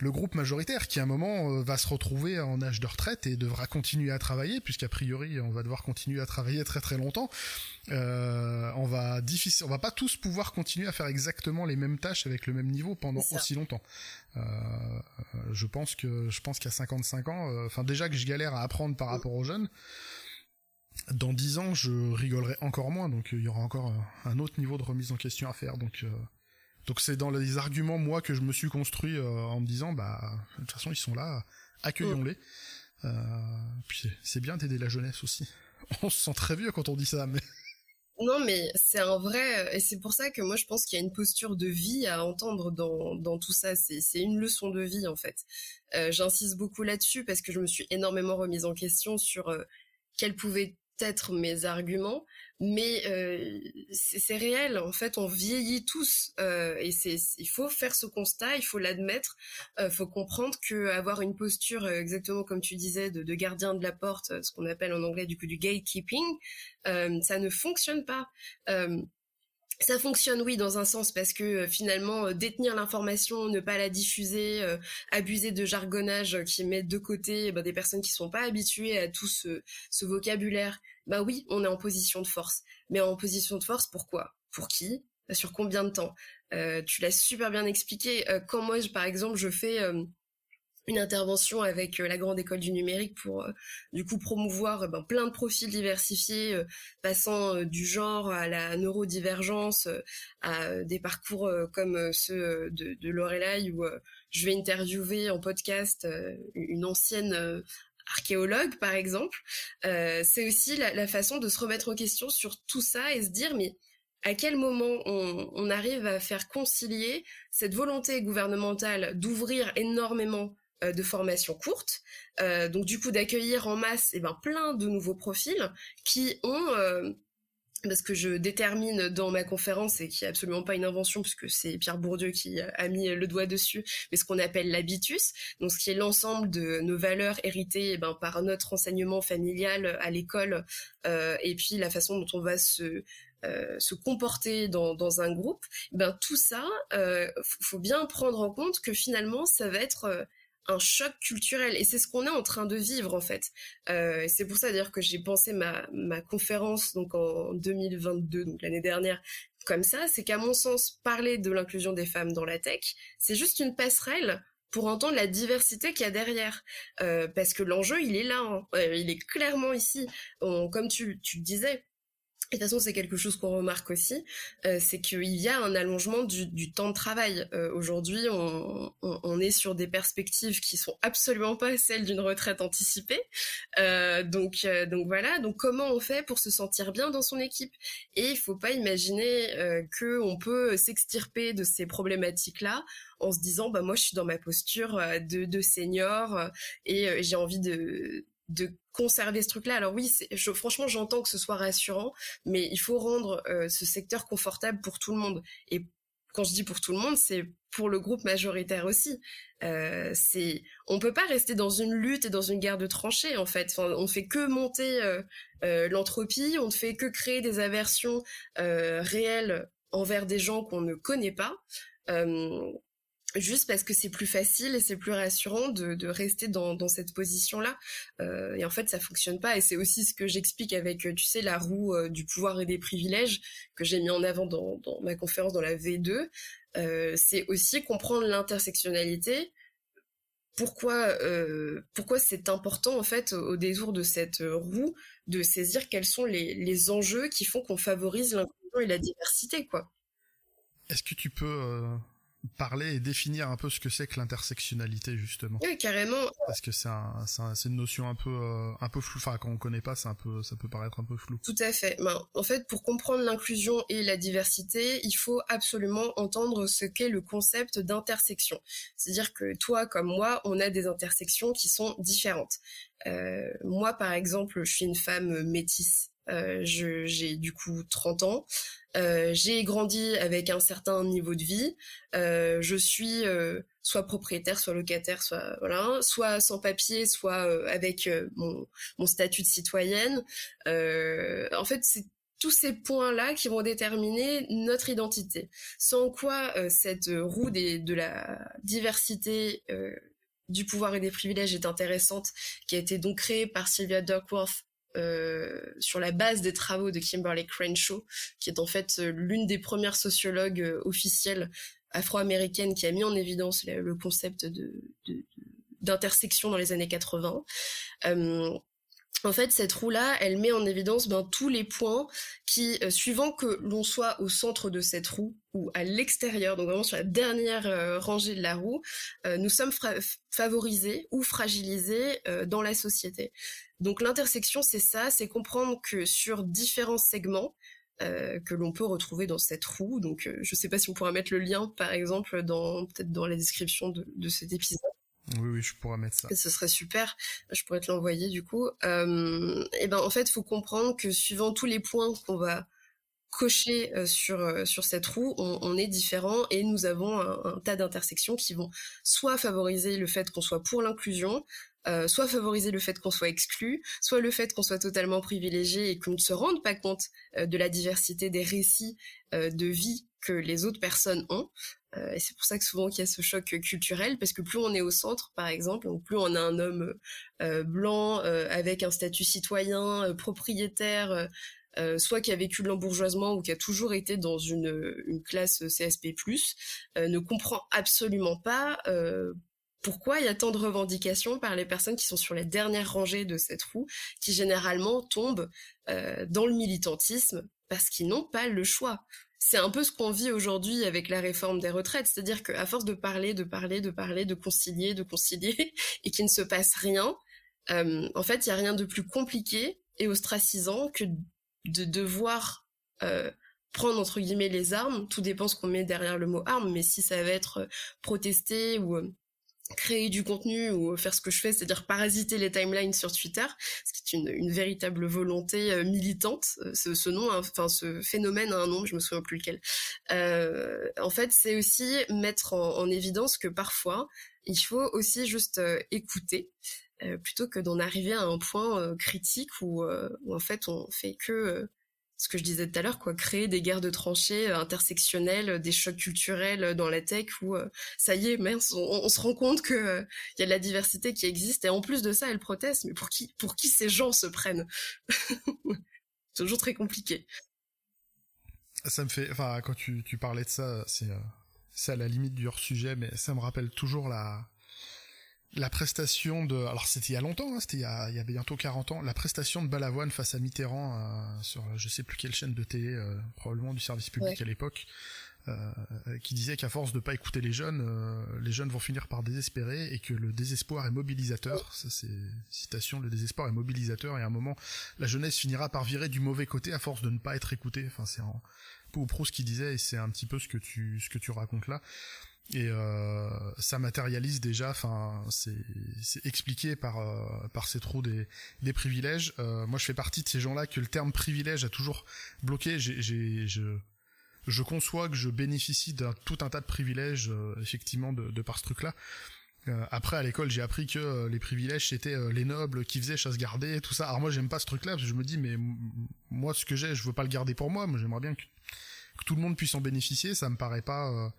le groupe majoritaire qui à un moment euh, va se retrouver en âge de retraite et devra continuer à travailler puisqu'a priori on va devoir continuer à travailler très très longtemps. Euh, on va difficile, on va pas tous pouvoir continuer à faire exactement les mêmes tâches avec le même niveau pendant aussi longtemps. Euh, je pense que je pense qu'à 55 ans, enfin déjà que je galère à apprendre par rapport aux jeunes dans dix ans, je rigolerai encore moins, donc euh, il y aura encore euh, un autre niveau de remise en question à faire. Donc, euh, donc c'est dans les arguments moi que je me suis construit en me disant, bah de toute façon ils sont là, accueillons-les. puis c'est bien d'aider la jeunesse aussi. On se sent très vieux quand on dit ça, mais. Non, mais c'est un vrai, et c'est pour ça que moi je pense qu'il y a une posture de vie à entendre dans, dans tout ça. C'est une leçon de vie en fait. J'insiste beaucoup là-dessus parce que je me suis énormément remise en question sur quelle pouvait être mes arguments, mais euh, c'est réel. En fait, on vieillit tous euh, et c'est il faut faire ce constat, il faut l'admettre, euh, faut comprendre que avoir une posture exactement comme tu disais de, de gardien de la porte, ce qu'on appelle en anglais du coup du gatekeeping, ça ne fonctionne pas. Ça fonctionne, oui, dans un sens, parce que euh, finalement, euh, détenir l'information, ne pas la diffuser, euh, abuser de jargonnage qui met de côté eh ben, des personnes qui sont pas habituées à tout ce, ce, vocabulaire, bah oui, on est en position de force. Mais en position de force, pourquoi? Pour qui? Sur combien de temps? Tu l'as super bien expliqué. quand moi, par exemple, je fais une intervention avec euh, la grande école du numérique pour euh, du coup promouvoir euh, ben, plein de profils diversifiés passant du genre à la neurodivergence à des parcours comme ceux de, de Lorelai où je vais interviewer en podcast une ancienne archéologue par exemple, c'est aussi la, façon de se remettre en question sur tout ça et se dire mais à quel moment on arrive à faire concilier cette volonté gouvernementale d'ouvrir énormément de formations courtes, euh, donc du coup d'accueillir en masse eh ben, plein de nouveaux profils qui ont euh, parce que je détermine dans ma conférence et qui est absolument pas une invention puisque c'est Pierre Bourdieu qui a mis le doigt dessus, mais ce qu'on appelle l'habitus, donc ce qui est l'ensemble de nos valeurs héritées eh ben, par notre enseignement familial à l'école euh, et puis la façon dont on va se euh, se comporter dans, dans, un groupe, eh ben tout ça, euh, faut bien prendre en compte que finalement ça va être euh, un choc culturel et c'est ce qu'on est en train de vivre en fait. Euh, c'est pour ça d'ailleurs que j'ai pensé ma, ma conférence donc en 2022 donc l'année dernière comme ça, c'est qu'à mon sens parler de l'inclusion des femmes dans la tech, c'est juste une passerelle pour entendre la diversité qu'il y a derrière. Euh, parce que l'enjeu, il est là, hein. euh, il est clairement ici. comme tu, tu disais, et de toute façon, c'est quelque chose qu'on remarque aussi, euh, c'est qu'il y a un allongement du, du temps de travail. Euh, Aujourd'hui, on, on, on, est sur des perspectives qui sont absolument pas celles d'une retraite anticipée. Euh, donc, euh, donc voilà. Donc, comment on fait pour se sentir bien dans son équipe? Et il faut pas imaginer euh, que on peut s'extirper de ces problématiques-là en se disant, bah moi, je suis dans ma posture euh, de, de senior et j'ai envie de de conserver ce truc-là. Alors oui, franchement, j'entends que ce soit rassurant, mais il faut rendre euh, ce secteur confortable pour tout le monde. Et quand je dis pour tout le monde, c'est pour le groupe majoritaire aussi. Euh, c'est, on peut pas rester dans une lutte et dans une guerre de tranchées en fait. On fait que monter euh, euh, l'entropie, on ne fait que créer des aversions réelles envers des gens qu'on ne connaît pas. Euh, juste parce que c'est plus facile et c'est plus rassurant de, rester dans, cette position-là. Euh, et en fait, ça fonctionne pas. Et c'est aussi ce que j'explique avec, tu sais, la roue euh, du pouvoir et des privilèges que j'ai mis en avant dans, ma conférence dans la V2. Euh, c'est aussi comprendre l'intersectionnalité. Pourquoi, euh, pourquoi c'est important en fait au, détour de cette roue de saisir quels sont les, les enjeux qui font qu'on favorise l'inclusion et la diversité, quoi. Est-ce que tu peux euh, parler et définir un peu ce que c'est que l'intersectionnalité justement. Oui, carrément. Parce que c'est un, un, une notion un peu euh, un peu floue. Enfin, quand on connaît pas, c'est un peu ça peut paraître un peu flou. Tout à fait. Ben, en fait, pour comprendre l'inclusion et la diversité, il faut absolument entendre ce qu'est le concept d'intersection. C'est-à-dire que toi comme moi, on a des intersections qui sont différentes. Euh, moi, par exemple, je suis une femme métisse. Euh, j'ai du coup 30 ans. Euh, j'ai grandi avec un certain niveau de vie. Euh, je suis euh, soit propriétaire, soit locataire, soit voilà, soit sans papier, soit euh, avec euh, mon, mon, statut de citoyenne. en fait, c'est tous ces points-là qui vont déterminer notre identité. Sans quoi cette roue des, de la diversité du pouvoir et des privilèges est intéressante, qui a été donc créée par Sylvia Duckworth euh, sur la base des travaux de Kimberly Crenshaw, qui est en fait euh, l'une des premières sociologues euh, officielles afro-américaines qui a mis en évidence le, concept d'intersection dans les années 80. Euh, en fait, cette roue-là, elle met en évidence ben, tous les points qui, suivant que l'on soit au centre de cette roue ou à l'extérieur, donc vraiment sur la dernière rangée de la roue, nous sommes favorisés ou fragilisés dans la société. Donc l'intersection, c'est ça, c'est comprendre que sur différents segments, euh, que l'on peut retrouver dans cette roue. Donc, euh, je ne sais pas si on pourra mettre le lien, par exemple, dans peut-être dans la description de, de, cet épisode. Oui, oui, je pourrais mettre ça. Et ce serait super. Je pourrais te l'envoyer du coup. Euh, et ben, en fait, faut comprendre que suivant tous les points qu'on va cocher sur sur cette roue, on, on, est différent et nous avons un, un tas d'intersections qui vont soit favoriser le fait qu'on soit pour l'inclusion, euh, soit favoriser le fait qu'on soit exclu, soit le fait qu'on soit totalement privilégié et qu'on ne se rende pas compte euh, de la diversité des récits euh, de vie que les autres personnes ont. Euh, et c'est pour ça que souvent qu'il y a ce choc culturel, parce que plus on est au centre, par exemple, donc plus on a un homme euh, blanc avec un statut citoyen, propriétaire, soit qui a vécu de l'embourgeoisement ou qui a toujours été dans une, une classe CSP+, ne comprend absolument pas pourquoi il y a tant de revendications par les personnes qui sont sur les dernières rangées de cette roue, qui généralement tombent euh, dans le militantisme parce qu'ils n'ont pas le choix. C'est un peu ce qu'on vit aujourd'hui avec la réforme des retraites, c'est-à-dire qu'à force de parler, de parler, de parler, de concilier, de concilier, et qu'il ne se passe rien, en fait, il y a rien de plus compliqué et ostracisant que de devoir prendre entre guillemets les armes. Tout dépend ce qu'on met derrière le mot arme, mais si ça va être protester ou créer du contenu ou faire ce que je fais, c'est-à-dire parasiter les timelines sur Twitter, ce qui est une, une véritable volonté euh, militante. Euh, ce, ce nom, enfin ce phénomène a un nom, je me souviens plus lequel. Euh, en fait, c'est aussi mettre en, en, évidence que parfois, il faut aussi juste euh, écouter. plutôt que d'en arriver à un point critique où, où, en fait on fait que ce que je disais tout à l'heure, quoi, créer des guerres de tranchées euh, intersectionnelles, euh, des chocs culturels euh, dans la tech où ça y est, on, se rend compte que il y a de la diversité qui existe et en plus de ça, elle proteste. Mais pour qui, pour qui ces gens se prennent? Toujours très compliqué. Ça me fait, enfin, quand tu, parlais de ça, c'est, c'est à la limite du hors sujet, mais ça me rappelle toujours la, la prestation de, alors c'était il y a longtemps, hein, c'était il, y a, il y a bientôt 40 ans, la prestation de Balavoine face à Mitterrand euh, sur je sais plus quelle chaîne de télé, euh, probablement du service public à l'époque, euh, qui disait qu'à force de pas écouter les jeunes, les jeunes vont finir par désespérer et que le désespoir est mobilisateur. Ça c'est citation, le désespoir est mobilisateur et à un moment la jeunesse finira par virer du mauvais côté à force de ne pas être écoutée. Enfin c'est un peu Proust qui disait et c'est un petit peu ce que tu ce que tu racontes là et euh, ça matérialise déjà enfin c'est expliqué par euh, par ces trous des des privilèges. Euh, moi je fais partie de ces gens-là que le terme privilège a toujours bloqué. J'ai je je conçois que je bénéficie d'un tout un tas de privilèges effectivement de, par ce truc là après à l'école j'ai appris que les privilèges c'était les nobles qui faisaient chasse gardée tout ça. Alors moi j'aime pas ce truc là parce que je me dis mais moi ce que j'ai je veux pas le garder pour moi. Moi j'aimerais bien que, tout le monde puisse en bénéficier. Ça me paraît pas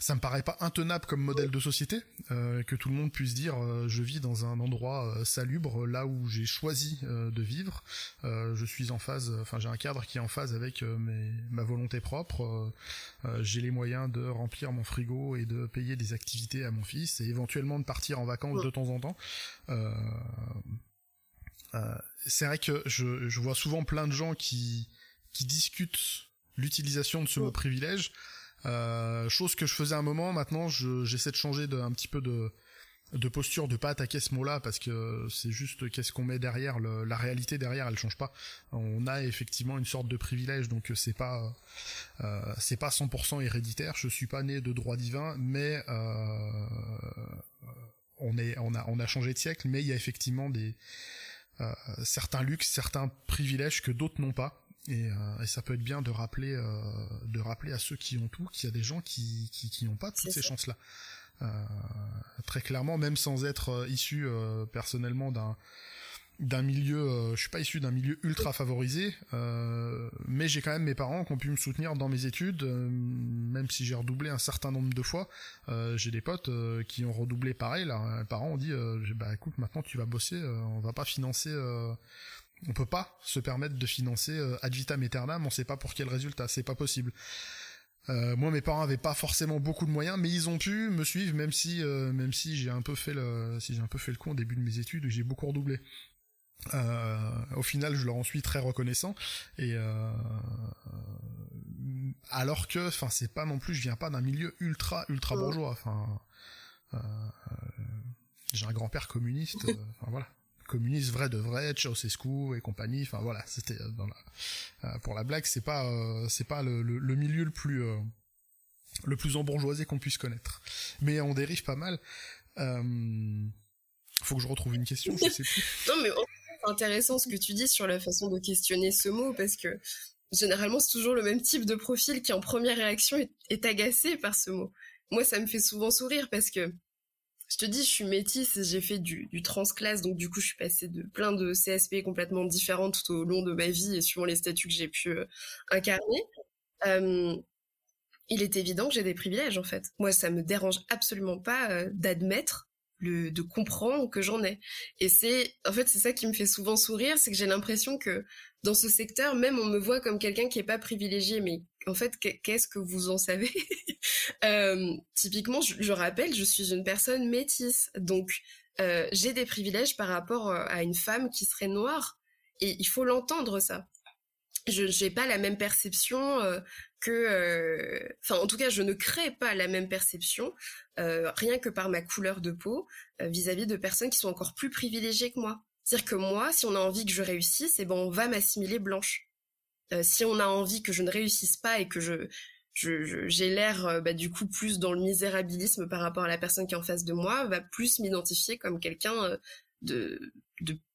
ça me paraît pas intenable comme modèle de société euh, que tout le monde puisse dire euh, je vis dans un endroit euh, salubre là où j'ai choisi de vivre. Je suis en phase enfin j'ai un cadre qui est en phase avec mes, ma volonté propre. J'ai les moyens de remplir mon frigo et de payer des activités à mon fils et éventuellement de partir en vacances de temps en temps. C'est vrai que je, je vois souvent plein de gens qui qui discutent l'utilisation de ce mot privilège euh, chose que je faisais un moment, maintenant j'essaie de changer de, un petit peu de, posture, de pas attaquer ce mot-là parce que c'est juste qu'est-ce qu'on met derrière, la réalité derrière, elle change pas. On a effectivement une sorte de privilège, donc c'est pas euh, c'est pas 100% héréditaire. Je suis pas né de droit divin, mais euh, on est on a on a changé de siècle, mais il y a effectivement des euh, certains luxes, certains privilèges que d'autres n'ont pas. Euh, et, ça peut être bien de rappeler, euh, de rappeler à ceux qui ont tout qu'il y a des gens qui qui, qui n'ont pas toutes ces chances-là. Euh, très clairement, même sans être issu personnellement d'un d'un milieu, je suis pas issu d'un milieu ultra favorisé, mais j'ai quand même mes parents qui ont pu me soutenir dans mes études, même si j'ai redoublé un certain nombre de fois. j'ai des potes qui ont redoublé pareil. Là, les parents ont dit, bah écoute, maintenant tu vas bosser, on va pas financer on peut pas se permettre de financer euh, ad vitam aeternam, on sait pas pour quel résultat, c'est pas possible. Euh, moi, mes parents avaient pas forcément beaucoup de moyens, mais ils ont pu me suivre, même si, euh, même si j'ai un peu fait le, si j'ai un peu fait le coup au début de mes études, j'ai beaucoup redoublé. au final, je leur en suis très reconnaissant, et alors que, enfin, c'est pas non plus, je viens pas d'un milieu ultra, ultra bourgeois. Enfin, j'ai un grand-père communiste. enfin voilà communiste vrai de vrai, Ceausescu et compagnie. Enfin voilà, c'était euh, euh, pour la blague, c'est pas euh, c'est pas le, milieu le plus le plus embourgeoisé qu'on puisse connaître. Mais on dérive pas mal. faut que je retrouve une question, plus. non mais c'est intéressant ce que tu dis sur la façon de questionner ce mot parce que généralement c'est toujours le même type de profil qui en première réaction est agacé par ce mot. Moi ça me fait souvent sourire parce que je te dis, je suis métisse, j'ai fait du, du transclasse, donc du coup, je suis passée de plein de CSP complètement différents tout au long de ma vie et suivant les statuts que j'ai pu euh, incarner. Euh, il est évident que j'ai des privilèges, en fait. Moi, ça me dérange absolument pas euh, d'admettre le, de comprendre que j'en ai. Et c'est, en fait, c'est ça qui me fait souvent sourire, c'est que j'ai l'impression que dans ce secteur, même on me voit comme quelqu'un qui est pas privilégié, mais en fait, qu'est-ce que vous en savez? Euh, Typiquement, je, rappelle, je suis une personne métisse, donc euh, j'ai des privilèges par rapport euh, à une femme qui serait noire, et il faut l'entendre ça. je n'ai pas la même perception que, enfin en tout cas je ne crée pas la même perception rien que par ma couleur de peau vis-à-vis de personnes qui sont encore plus privilégiées que moi. C'est-à-dire que moi, si on a envie que je réussisse, eh ben on va m'assimiler blanche. si on a envie que je ne réussisse pas et que je j'ai l'air euh, bah, du coup plus dans le misérabilisme par rapport à la personne qui est en face de moi, va plus m'identifier comme quelqu'un euh, de,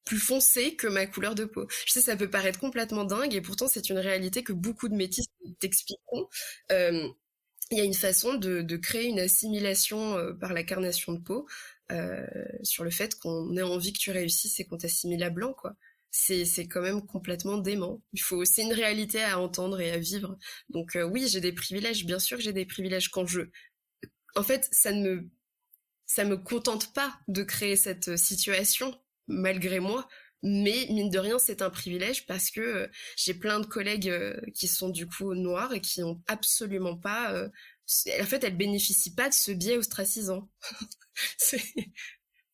plus foncé que ma couleur de peau. Je sais, ça peut paraître complètement dingue, et pourtant c'est une réalité que beaucoup de métis t'expliqueront. Euh, il y a une façon de, de créer une assimilation par la carnation de peau sur le fait qu'on ait envie que tu réussisses et qu'on t'assimile à blanc, quoi c'est quand même complètement dément. Il faut c'est une réalité à entendre et à vivre. Donc euh, oui, j'ai des privilèges, bien sûr j'ai des privilèges quand je en fait, ça ne me ça me contente pas de créer cette situation malgré moi, mais mine de rien, c'est un privilège parce que euh, j'ai plein de collègues euh, qui sont du coup noirs et qui ont absolument pas en fait, elles bénéficient pas de ce biais ostracisant. c'est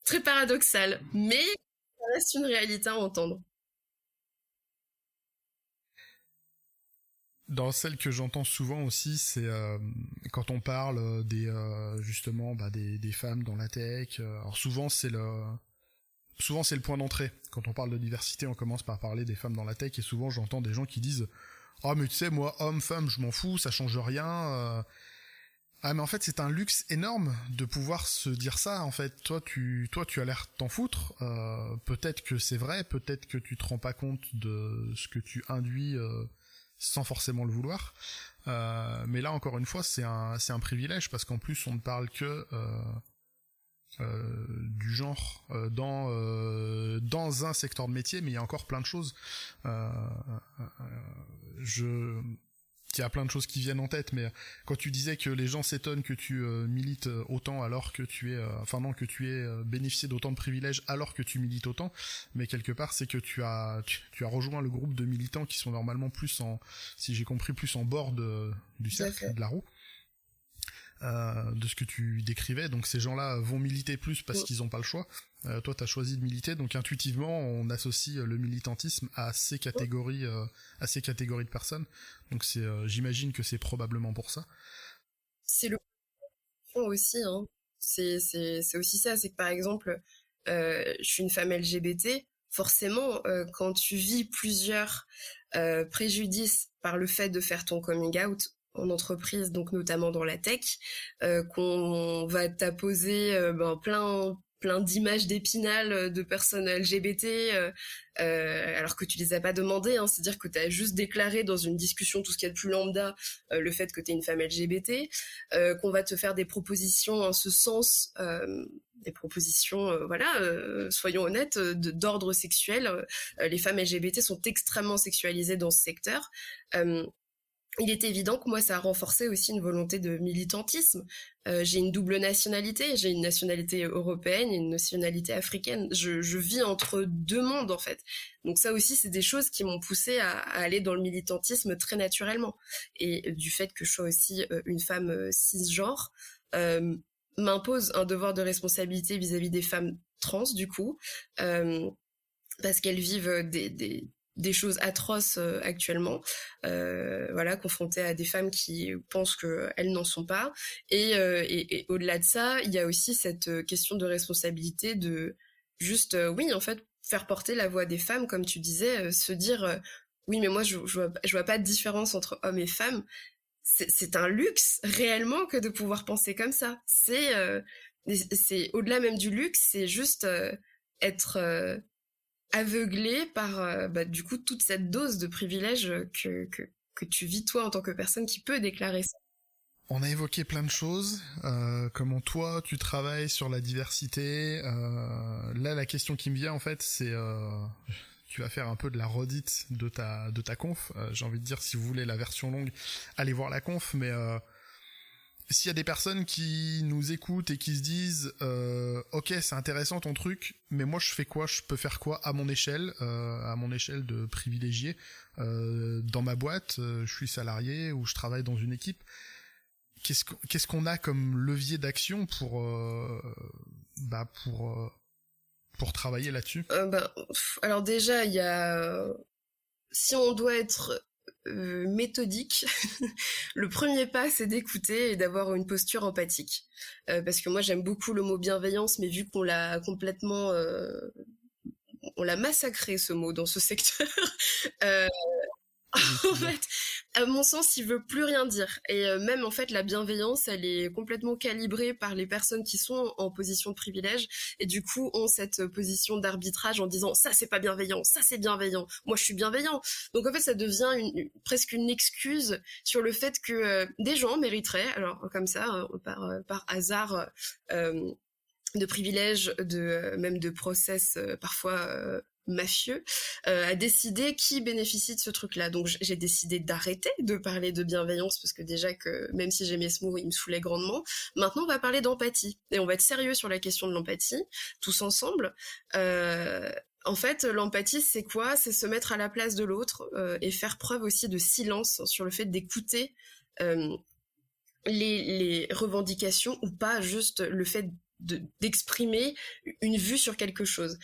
très paradoxal, mais ça reste une réalité à entendre. Dans celle que j'entends souvent aussi, c'est euh, quand on parle euh, des euh, justement bah, des, des, femmes dans la tech. alors souvent c'est le souvent c'est le point d'entrée. Quand on parle de diversité, on commence par parler des femmes dans la tech et souvent j'entends des gens qui disent "Oh mais tu sais moi homme femme, je m'en fous, ça change rien." Ah mais en fait c'est un luxe énorme de pouvoir se dire ça en fait. Toi tu toi tu as l'air t'en foutre. peut-être que c'est vrai, peut-être que tu te rends pas compte de ce que tu induis sans forcément le vouloir. Euh, mais là, encore une fois, c'est un, privilège parce qu'en plus, on ne parle que euh, euh, du genre dans dans un secteur de métier, mais il y a encore plein de choses. je il y a plein de choses qui viennent en tête, mais quand tu disais que les gens s'étonnent que tu euh, milites euh, autant alors que tu es, euh, enfin non, que tu es bénéficié d'autant de privilèges alors que tu milites autant, mais quelque part c'est que tu as, tu, as rejoint le groupe de militants qui sont normalement plus en, si j'ai compris, plus en bord de, du cercle, de la roue. Euh, de ce que tu décrivais. Donc ces gens-là vont militer plus parce qu'ils n'ont pas le choix. Euh, toi, tu as choisi de militer, donc intuitivement, on associe le militantisme à ces catégories, euh, à ces catégories de personnes. Donc c'est, j'imagine que c'est probablement pour ça. C'est le aussi. Hein. C'est c'est aussi ça. C'est que par exemple, je suis une femme LGBT. Forcément, quand tu vis plusieurs préjudices par le fait de faire ton coming out en entreprise, donc notamment dans la tech, euh, qu'on va t'apposer euh, ben, plein plein d'images d'épinal euh, de personnes LGBT alors que tu les as pas demandées, hein, c'est-à-dire que tu as juste déclaré dans une discussion tout ce qu'il y a de plus lambda le fait que tu es une femme LGBT, qu'on va te faire des propositions en ce sens des propositions, voilà, soyons honnêtes, d'ordre sexuel. les femmes LGBT sont extrêmement sexualisées dans ce secteur il est évident que moi, ça a renforcé aussi une volonté de militantisme. Euh, j'ai une double nationalité, j'ai une nationalité européenne et une nationalité africaine. Je, vis entre deux mondes, en fait. Donc ça aussi, c'est des choses qui m'ont poussé à, aller dans le militantisme très naturellement. Et du fait que je sois aussi euh, une femme euh, cisgenre, m'impose un devoir de responsabilité vis-à-vis des femmes trans, du coup, parce qu'elles vivent des des choses atroces euh, actuellement, euh, voilà, confrontées à des femmes qui pensent qu'elles n'en sont pas. Et, euh, et, et au-delà de ça, il y a aussi cette question de responsabilité de juste, oui, en fait, faire porter la voix des femmes, comme tu disais, se dire, oui, mais moi, je, je vois pas de différence entre hommes et femmes. C'est un luxe réellement que de pouvoir penser comme ça. C'est c'est au-delà même du luxe, c'est juste être aveuglé par euh, bah, du coup toute cette dose de privilèges que, que, que, tu vis toi en tant que personne qui peut déclarer ça. On a évoqué plein de choses, euh, comment toi tu travailles sur la diversité. Euh, là, la question qui me vient en fait, c'est euh, tu vas faire un peu de la redite de ta de ta conf. Euh, j'ai envie de dire si vous voulez la version longue, allez voir la conf, mais s'il y a des personnes qui nous écoutent et qui se disent euh, ok c'est intéressant ton truc mais moi je fais quoi? Je peux faire quoi à mon échelle euh, à mon échelle de privilégié euh, dans ma boîte je suis salarié ou je travaille dans une équipe. Qu'est-ce qu'on a comme levier d'action pour bah pour pour travailler là-dessus? Bah, alors déjà il y a si on doit être méthodique, le premier pas, c'est d'écouter et d'avoir une posture empathique. parce que moi, j'aime beaucoup le mot bienveillance, mais vu qu'on l'a complètement on l'a massacré ce mot dans ce secteur. Euh, en fait, à mon sens, il veut plus rien dire. Et euh, même en fait, la bienveillance, elle est complètement calibrée par les personnes qui sont en position de privilège et du coup ont cette position d'arbitrage en disant ça c'est pas bienveillant, ça c'est bienveillant, moi je suis bienveillant. Donc en fait, ça devient presque une excuse sur le fait que euh, des gens mériteraient, alors comme ça, hein, par, par hasard de privilèges, de même de process parfois mafieux, euh, a décidé qui bénéficie de ce truc-là. Donc j'ai décidé d'arrêter de parler de bienveillance parce que déjà que même si j'aimais ce mot, il me saoulait grandement. Maintenant, on va parler d'empathie et on va être sérieux sur la question de l'empathie, tous ensemble. Euh, en fait, l'empathie, c'est quoi? C'est se mettre à la place de l'autre euh, et faire preuve aussi de silence sur le fait d'écouter les, revendications ou pas juste le fait d'exprimer une vue sur quelque chose.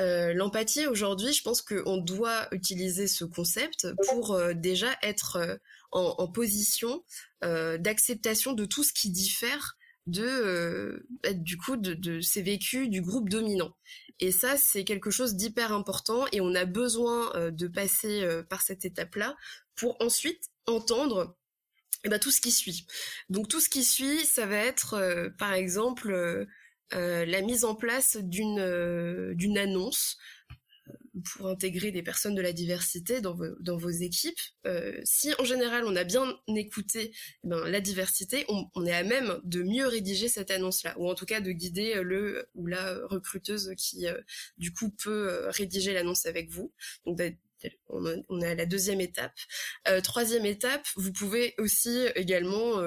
Euh, l'empathie aujourd'hui, je pense qu'on doit utiliser ce concept pour euh, déjà être euh, en, position d'acceptation de tout ce qui diffère de du coup de, ces vécus du groupe dominant. Et ça, c'est quelque chose d'hyper important et on a besoin de passer par cette étape-là pour ensuite entendre eh ben, tout ce qui suit. Donc tout ce qui suit, ça va être par exemple la mise en place d'une euh, d'une annonce euh, pour intégrer des personnes de la diversité dans vos, dans vos équipes. si en général on a bien écouté eh ben, la diversité, on, est à même de mieux rédiger cette annonce-là, ou en tout cas de guider le ou la recruteuse qui du coup peut rédiger l'annonce avec vous. Donc bah, on, est à la deuxième étape. troisième étape, vous pouvez aussi également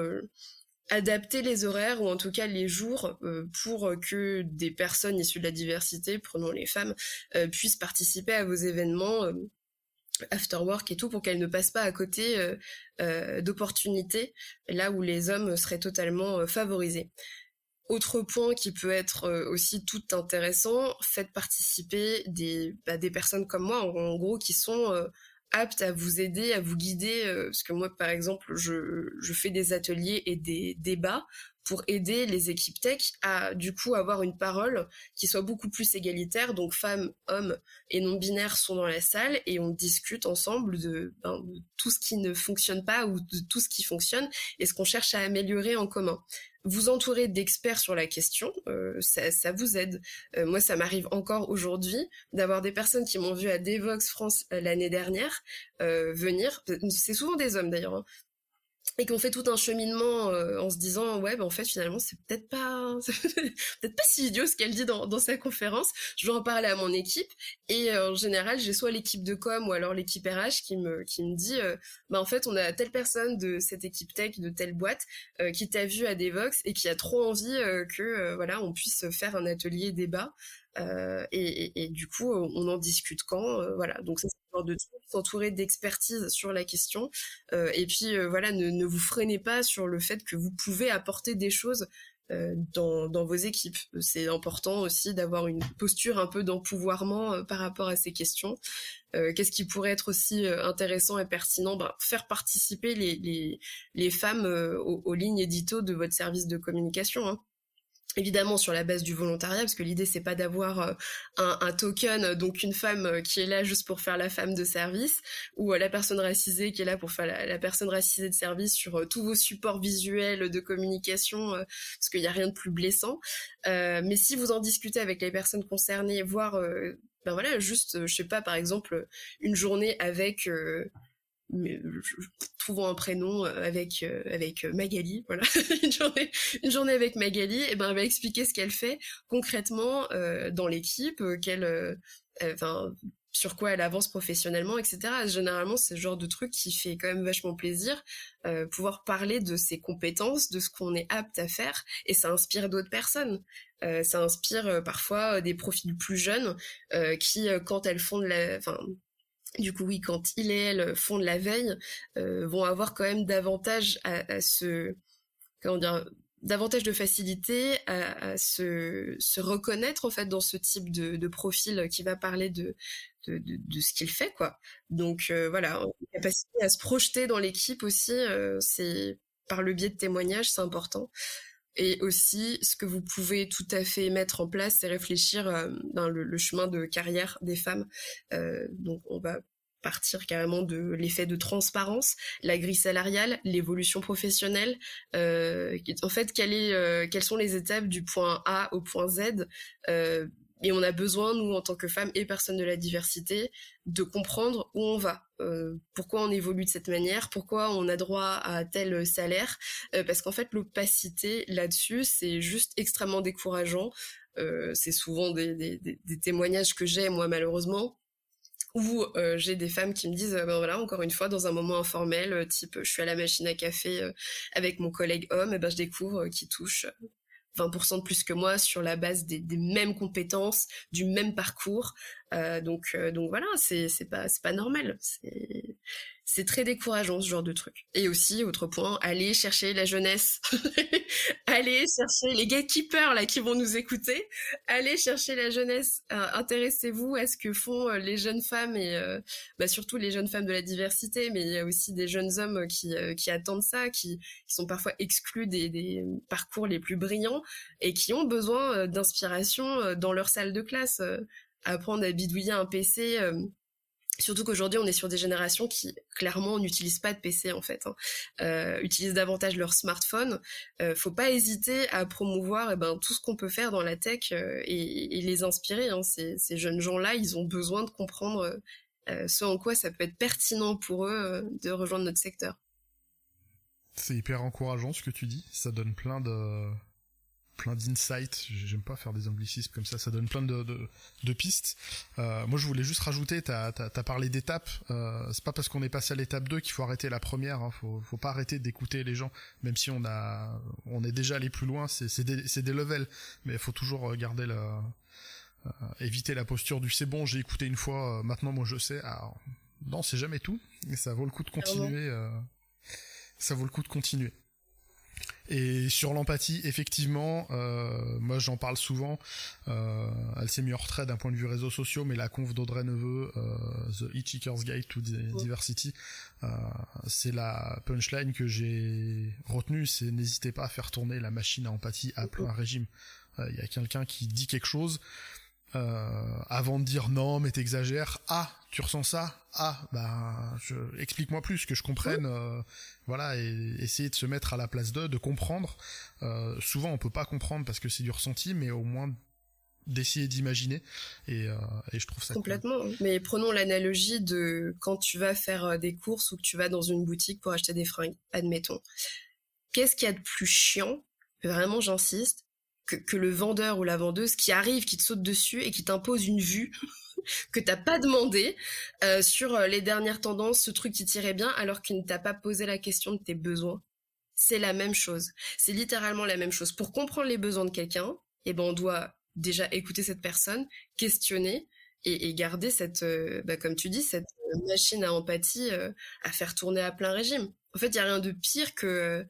adapter les horaires ou en tout cas les jours euh, pour que des personnes issues de la diversité, prenons les femmes, euh, puissent participer à vos événements euh, after work et tout pour qu'elles ne passent pas à côté d'opportunités là où les hommes seraient totalement favorisés. Autre point qui peut être aussi tout intéressant, faites participer bah, des personnes comme moi, en gros, qui sont apte à vous aider, à vous guider, euh, parce que moi, par exemple, je, je fais des ateliers et des débats pour aider les équipes tech à du coup avoir une parole qui soit beaucoup plus égalitaire. Donc femmes, hommes et non binaires sont dans la salle et on discute ensemble de, ben, tout ce qui ne fonctionne pas ou de tout ce qui fonctionne et ce qu'on cherche à améliorer en commun vous entourer d'experts sur la question, euh, ça, ça, vous aide. Euh, moi, ça m'arrive encore aujourd'hui d'avoir des personnes qui m'ont vu à Devox France euh, l'année dernière venir. C'est souvent des hommes d'ailleurs, hein, et qu'on fait tout un cheminement euh, en se disant ouais ben en fait finalement c'est peut-être pas peut-être pas si idiot ce qu'elle dit dans, dans sa conférence je vais en parler à mon équipe et euh, en général j'ai soit l'équipe de com ou alors l'équipe RH qui me qui me dit euh, bah en fait on a telle personne de cette équipe tech de telle boîte qui t'a vu à Devox et qui a trop envie que voilà on puisse faire un atelier débat euh, et, et, du coup, on en discute quand, euh, voilà. Donc ça, de s'entourer d'expertise sur la question. Euh, et puis voilà, ne, ne, vous freinez pas sur le fait que vous pouvez apporter des choses dans, dans, vos équipes. C'est important aussi d'avoir une posture un peu d'empouvoirment par rapport à ces questions. Qu'est-ce qui pourrait être aussi intéressant et pertinent? Ben, Faire participer les, les, les femmes aux, aux, lignes édito de votre service de communication. Hein évidemment sur la base du volontariat parce que l'idée c'est pas d'avoir euh, un, token donc une femme euh, qui est là juste pour faire la femme de service ou euh, la personne racisée qui est là pour faire la, personne racisée de service sur tous vos supports visuels de communication parce qu'il n'y a rien de plus blessant. Mais si vous en discutez avec les personnes concernées voire ben voilà juste je sais pas par exemple une journée avec mais trouvons un prénom euh, avec euh, avec euh, Magali voilà. Une journée une journée avec Magali et ben elle va expliquer ce qu'elle fait concrètement dans l'équipe qu'elle enfin sur quoi elle avance professionnellement etc généralement c'est le genre de truc qui fait quand même vachement plaisir pouvoir parler de ses compétences de ce qu'on est apte à faire et ça inspire d'autres personnes. Ça inspire parfois des profils plus jeunes qui quand elles font de la enfin du coup, oui, quand il et elle font de la veille, euh, vont avoir quand même davantage à, se, comment dire, davantage de facilité à, se, se, reconnaître en fait dans ce type de, profil qui va parler de, de ce qu'il fait quoi. Donc euh, voilà, capacité à se projeter dans l'équipe aussi, euh, c'est par le biais de témoignages, c'est important. Et aussi, ce que vous pouvez tout à fait mettre en place, c'est réfléchir euh, dans le, le, chemin de carrière des femmes. Euh, donc, on va partir carrément de l'effet de transparence, la grille salariale, l'évolution professionnelle. Euh, en fait, quelle est, euh, quelles sont les étapes du point A au point Z? Euh, et on a besoin, nous, en tant que femmes et personnes de la diversité, de comprendre où on va, euh, pourquoi on évolue de cette manière, pourquoi on a droit à tel salaire, euh, parce qu'en fait, l'opacité là-dessus, c'est juste extrêmement décourageant. Euh, c'est souvent des, témoignages que j'ai, moi, malheureusement, où j'ai des femmes qui me disent, ben encore une fois, dans un moment informel, type, je suis à la machine à café avec mon collègue homme, et ben je découvre qu'il touche 20% de plus que moi sur la base des, des mêmes compétences, du même parcours. Euh, donc, donc voilà, c'est c'est pas c'est pas normal. C'est très décourageant ce genre de truc. Et aussi, autre point, aller chercher la jeunesse, aller chercher les gatekeepers là qui vont nous écouter, aller chercher la jeunesse. Euh, Intéressez-vous à ce que font euh, les jeunes femmes et euh, bah, surtout les jeunes femmes de la diversité, mais il y a aussi des jeunes hommes qui, euh, qui attendent ça, qui, qui, sont parfois exclus des, des, parcours les plus brillants et qui ont besoin euh, d'inspiration dans leur salle de classe. Apprendre à bidouiller un PC Surtout qu'aujourd'hui, on est sur des générations qui clairement n'utilisent pas de PC en fait, hein. euh, utilisent davantage leur smartphone. Euh, faut pas hésiter à promouvoir eh ben, tout ce qu'on peut faire dans la tech euh, et, les inspirer. Hein. Ces, ces, jeunes gens-là, ils ont besoin de comprendre euh, ce en quoi ça peut être pertinent pour eux euh, de rejoindre notre secteur. C'est hyper encourageant ce que tu dis. Ça donne plein de plein d'insights. J'aime pas faire des anglicismes comme ça, ça donne plein de, de, de pistes. Euh, moi, je voulais juste rajouter, t'as as, parlé d'étapes. Euh, c'est pas parce qu'on est passé à l'étape 2 qu'il faut arrêter la première. Hein. Faut, faut pas arrêter d'écouter les gens, même si on a, on est déjà allé plus loin. C'est des, des levels, mais il faut toujours garder la, euh, éviter la posture du c'est bon, j'ai écouté une fois, euh, maintenant moi je sais. Alors, non, c'est jamais tout. Et ça vaut le coup de continuer. Euh, ça vaut le coup de continuer. Et sur l'empathie, effectivement, euh, moi j'en parle souvent. Euh, elle s'est mis en retrait d'un point de vue réseaux sociaux, mais la conf d'Audrey Neveu, euh, The Hitchhiker's Guide to Diversity, euh, c'est la punchline que j'ai retenue. C'est n'hésitez pas à faire tourner la machine à empathie à plein régime. Euh, il y a quelqu'un qui dit quelque chose. Euh, avant de dire non mais t'exagères. Ah tu ressens ça? Ah bah je explique-moi plus que je comprenne euh, voilà et essayer de se mettre à la place d'eux de comprendre. Euh, souvent on peut pas comprendre parce que c'est du ressenti mais au moins d'essayer d'imaginer. Et, et, je trouve ça complètement. Cool. mais prenons l'analogie de quand tu vas faire des courses ou que tu vas dans une boutique pour acheter des fringues admettons. Qu'est-ce qu'il y a de plus chiant? Vraiment j'insiste que, que, le vendeur ou la vendeuse qui arrive, qui te saute dessus et qui t'impose une vue que t'as pas demandé euh, sur les dernières tendances, ce truc qui tirait bien, alors qu'il ne t'a pas posé la question de tes besoins. C'est la même chose. C'est littéralement la même chose. Pour comprendre les besoins de quelqu'un, eh ben on doit déjà écouter cette personne, questionner et, et garder cette, euh, bah, comme tu dis, cette machine à empathie euh, à faire tourner à plein régime. En fait, il y a rien de pire que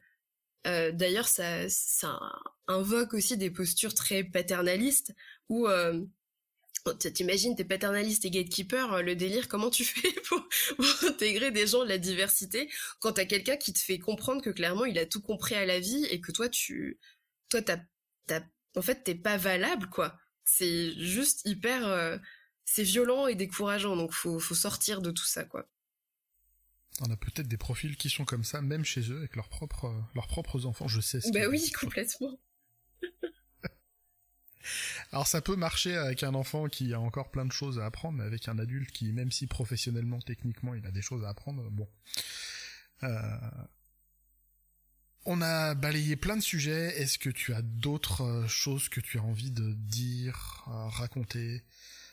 euh, D'ailleurs, ça, ça invoque aussi des postures très paternalistes où euh, T'imagines, t'es paternaliste et gatekeeper, euh, le délire, comment tu fais pour, pour, intégrer des gens de la diversité quand t'as quelqu'un qui te fait comprendre que clairement il a tout compris à la vie et que toi tu, toi t'as, t'as, en fait t'es pas valable quoi. C'est juste hyper, euh, c'est violent et décourageant donc faut, faut sortir de tout ça quoi. On a peut-être des profils qui sont comme ça, même chez eux, avec leurs propres, leurs propres enfants, je sais. Ce bah oui, complètement. Alors ça peut marcher avec un enfant qui a encore plein de choses à apprendre, mais avec un adulte qui, même si professionnellement, techniquement, il a des choses à apprendre, bon. Euh... On a balayé plein de sujets. Est-ce que tu as d'autres choses que tu as envie de dire, raconter?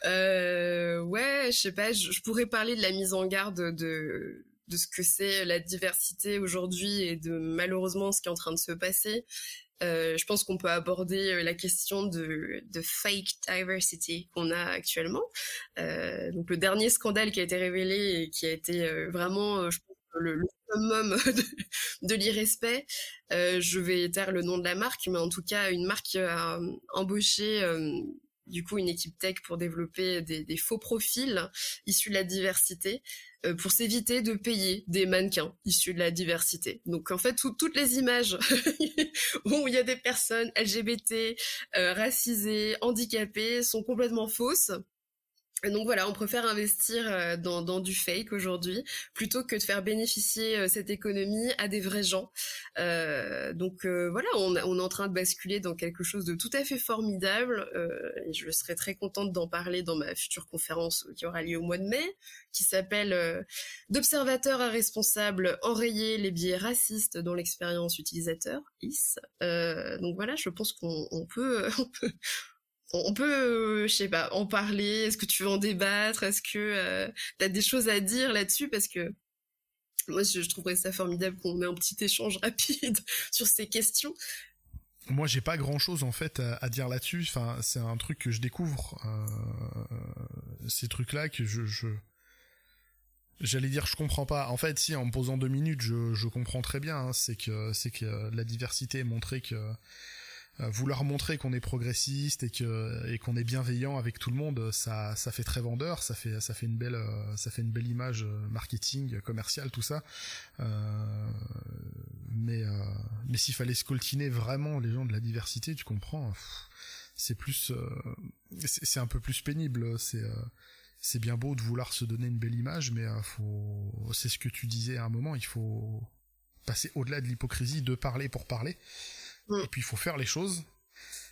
Euh, Ouais, je sais pas. Je, je, pourrais parler de la mise en garde de de ce que c'est la diversité aujourd'hui et de malheureusement ce qui est en train de se passer. Euh, je pense qu'on peut aborder la question de, fake diversity qu'on a actuellement. Euh, donc le dernier scandale qui a été révélé et qui a été euh, vraiment, le, summum de, l'irrespect. Euh, je vais taire le nom de la marque, mais en tout cas, une marque a embauché du coup une équipe tech pour développer des, faux profils issus de la diversité pour s'éviter de payer des mannequins issus de la diversité. Donc en fait toutes les images où il y a des personnes LGBT, racisées, handicapées sont complètement fausses donc voilà, on préfère investir euh, dans, dans du fake aujourd'hui plutôt que de faire bénéficier euh, cette économie à des vrais gens. Euh, donc voilà, on, on, est en train de basculer dans quelque chose de tout à fait formidable et je serai très contente d'en parler dans ma future conférence qui aura lieu au mois de mai, qui s'appelle d'observateurs à responsables enrayer les biais racistes dans l'expérience utilisateur IS. donc voilà, je pense qu'on on peut, on peut on peut, euh, je sais pas, en parler. Est-ce que tu veux en débattre Est-ce que euh, tu as des choses à dire là-dessus? Parce que moi, je, trouverais ça formidable qu'on ait un petit échange rapide sur ces questions. Moi, j'ai pas grand-chose en fait à, dire là-dessus. C'est un truc que je découvre. Euh, ces trucs-là que je. J'allais dire je comprends pas. En fait, si en me posant deux minutes, je, comprends très bien. Hein. c'est que la diversité est montrée que vouloir montrer qu'on est progressiste et que et qu'on est bienveillant avec tout le monde, ça ça fait très vendeur, ça fait ça fait une belle euh, ça fait une belle image euh, marketing commercial tout ça. mais mais s'il fallait scoltiner vraiment les gens de la diversité, tu comprends, c'est plus c'est un peu plus pénible, c'est c'est bien beau de vouloir se donner une belle image, mais faut c'est ce que tu disais à un moment, il faut passer au-delà de l'hypocrisie de parler pour parler. Mm. Et puis il faut faire les choses.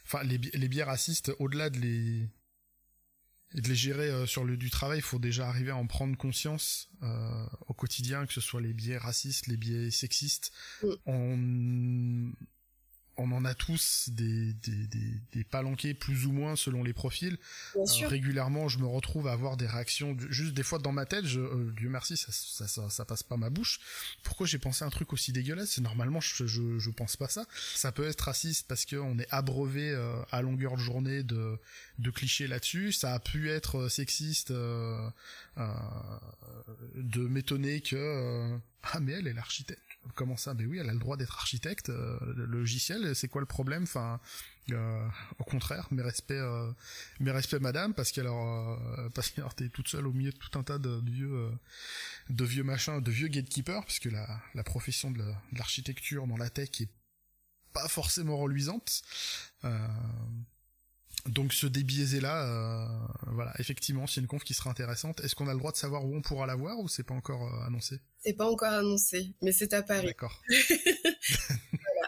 Enfin, les, les biais racistes, au-delà de les de les gérer euh, sur le du travail, il faut déjà arriver à en prendre conscience euh, au quotidien, que ce soit les biais racistes, les biais sexistes. Mm. On on en a tous des, des, des, des, palanqués plus ou moins selon les profils. Euh, régulièrement, je me retrouve à avoir des réactions, juste des fois dans ma tête, je, euh, Dieu merci, ça, ça, ça, ça, passe pas ma bouche. Pourquoi j'ai pensé un truc aussi dégueulasse? Normalement, je, je, je, pense pas ça. Ça peut être raciste parce qu'on est abreuvé euh, à longueur de journée de, de clichés là-dessus. Ça a pu être sexiste de m'étonner que... ah mais elle est l'architecte Comment ça? Ben oui, elle a le droit d'être architecte. Euh, le logiciel, c'est quoi le problème? Enfin, euh, au contraire, mes respects, euh, mes respects, madame, parce qu'alors, parce qu'alors t'es toute seule au milieu de tout un tas de, vieux, de vieux machins, de vieux gatekeepers, puisque la, la profession de l'architecture dans la tech est pas forcément reluisante. Donc ce débiaisé là, euh, voilà, effectivement, c'est une conf qui sera intéressante. Est-ce qu'on a le droit de savoir où on pourra la voir ou c'est pas encore euh, annoncé? C'est pas encore annoncé, mais c'est à Paris. D'accord.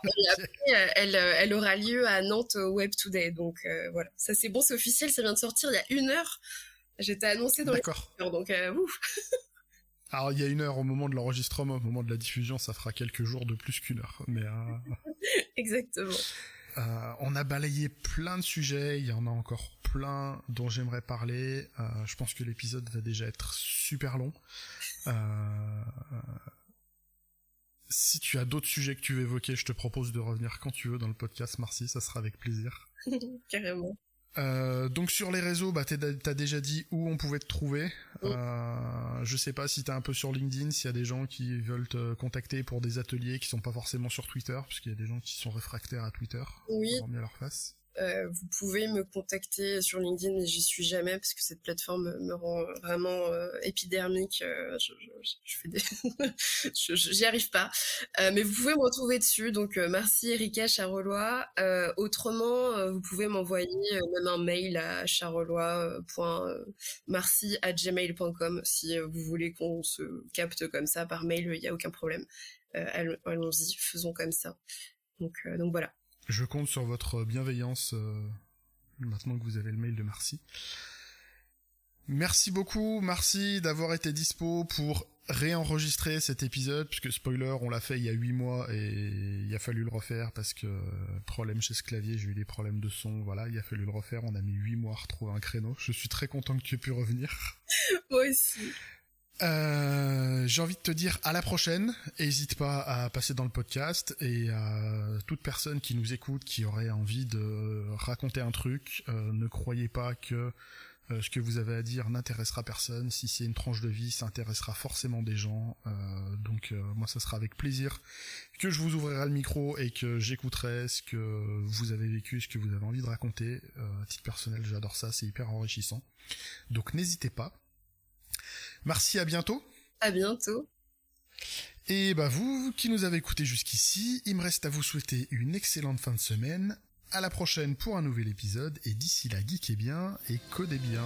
Et après, euh, elle, elle, aura lieu à Nantes au Web Today. Donc voilà, ça c'est bon, c'est officiel, ça vient de sortir il y a une heure. J'étais annoncé dans D'accord. les donc ouf. Alors il y a une heure au moment de l'enregistrement, au moment de la diffusion, ça fera quelques jours de plus qu'une heure, mais. Exactement. Euh, on a balayé plein de sujets, il y en a encore plein dont j'aimerais parler. Euh, je pense que l'épisode va déjà être super long. Euh, si tu as d'autres sujets que tu veux évoquer, je te propose de revenir quand tu veux dans le podcast, Marcy, ça sera avec plaisir. Carrément. Euh, donc sur les réseaux, bah t'as déjà dit où on pouvait te trouver. Euh, je sais pas si t'es un peu sur LinkedIn, s'il y a des gens qui veulent te contacter pour des ateliers qui sont pas forcément sur Twitter, puisqu'il y a des gens qui sont réfractaires à Twitter. Oui. Pour leur face. Euh, vous pouvez me contacter sur LinkedIn, mais j'y suis jamais parce que cette plateforme me rend vraiment euh, épidermique. Euh, je, je, je, fais des, j'y arrive pas. mais vous pouvez me retrouver dessus. Donc merci Erika Charolois. autrement, vous pouvez m'envoyer même un mail à charolois.marcy@gmail.com si vous voulez qu'on se capte comme ça par mail. Il n'y a aucun problème. allons-y, faisons comme ça. Donc, donc voilà. Je compte sur votre bienveillance euh, maintenant que vous avez le mail de Marcy. Merci beaucoup, Marcy, d'avoir été dispo pour réenregistrer cet épisode, puisque spoiler, on l'a fait il y a 8 mois et il a fallu le refaire parce que problème chez ce clavier, j'ai eu des problèmes de son, voilà, il a fallu le refaire, on a mis 8 mois à retrouver un créneau. Je suis très content que tu aies pu revenir. Moi aussi. Euh, j'ai envie de te dire à la prochaine. N'hésite pas à passer dans le podcast et à toute personne qui nous écoute, qui aurait envie de raconter un truc, euh, ne croyez pas que Euh, ce que vous avez à dire n'intéressera personne. Si c'est une tranche de vie, ça intéressera forcément des gens. Donc moi, ça sera avec plaisir que je vous ouvrirai le micro et que j'écouterai ce que vous avez vécu, ce que vous avez envie de raconter. à titre personnel, j'adore ça, c'est hyper enrichissant. Donc n'hésitez pas. Merci, à bientôt. À bientôt. Et bah vous qui nous avez écoutés jusqu'ici, il me reste à vous souhaiter une excellente fin de semaine. À la prochaine pour un nouvel épisode et d'ici là, geekez bien et codez bien.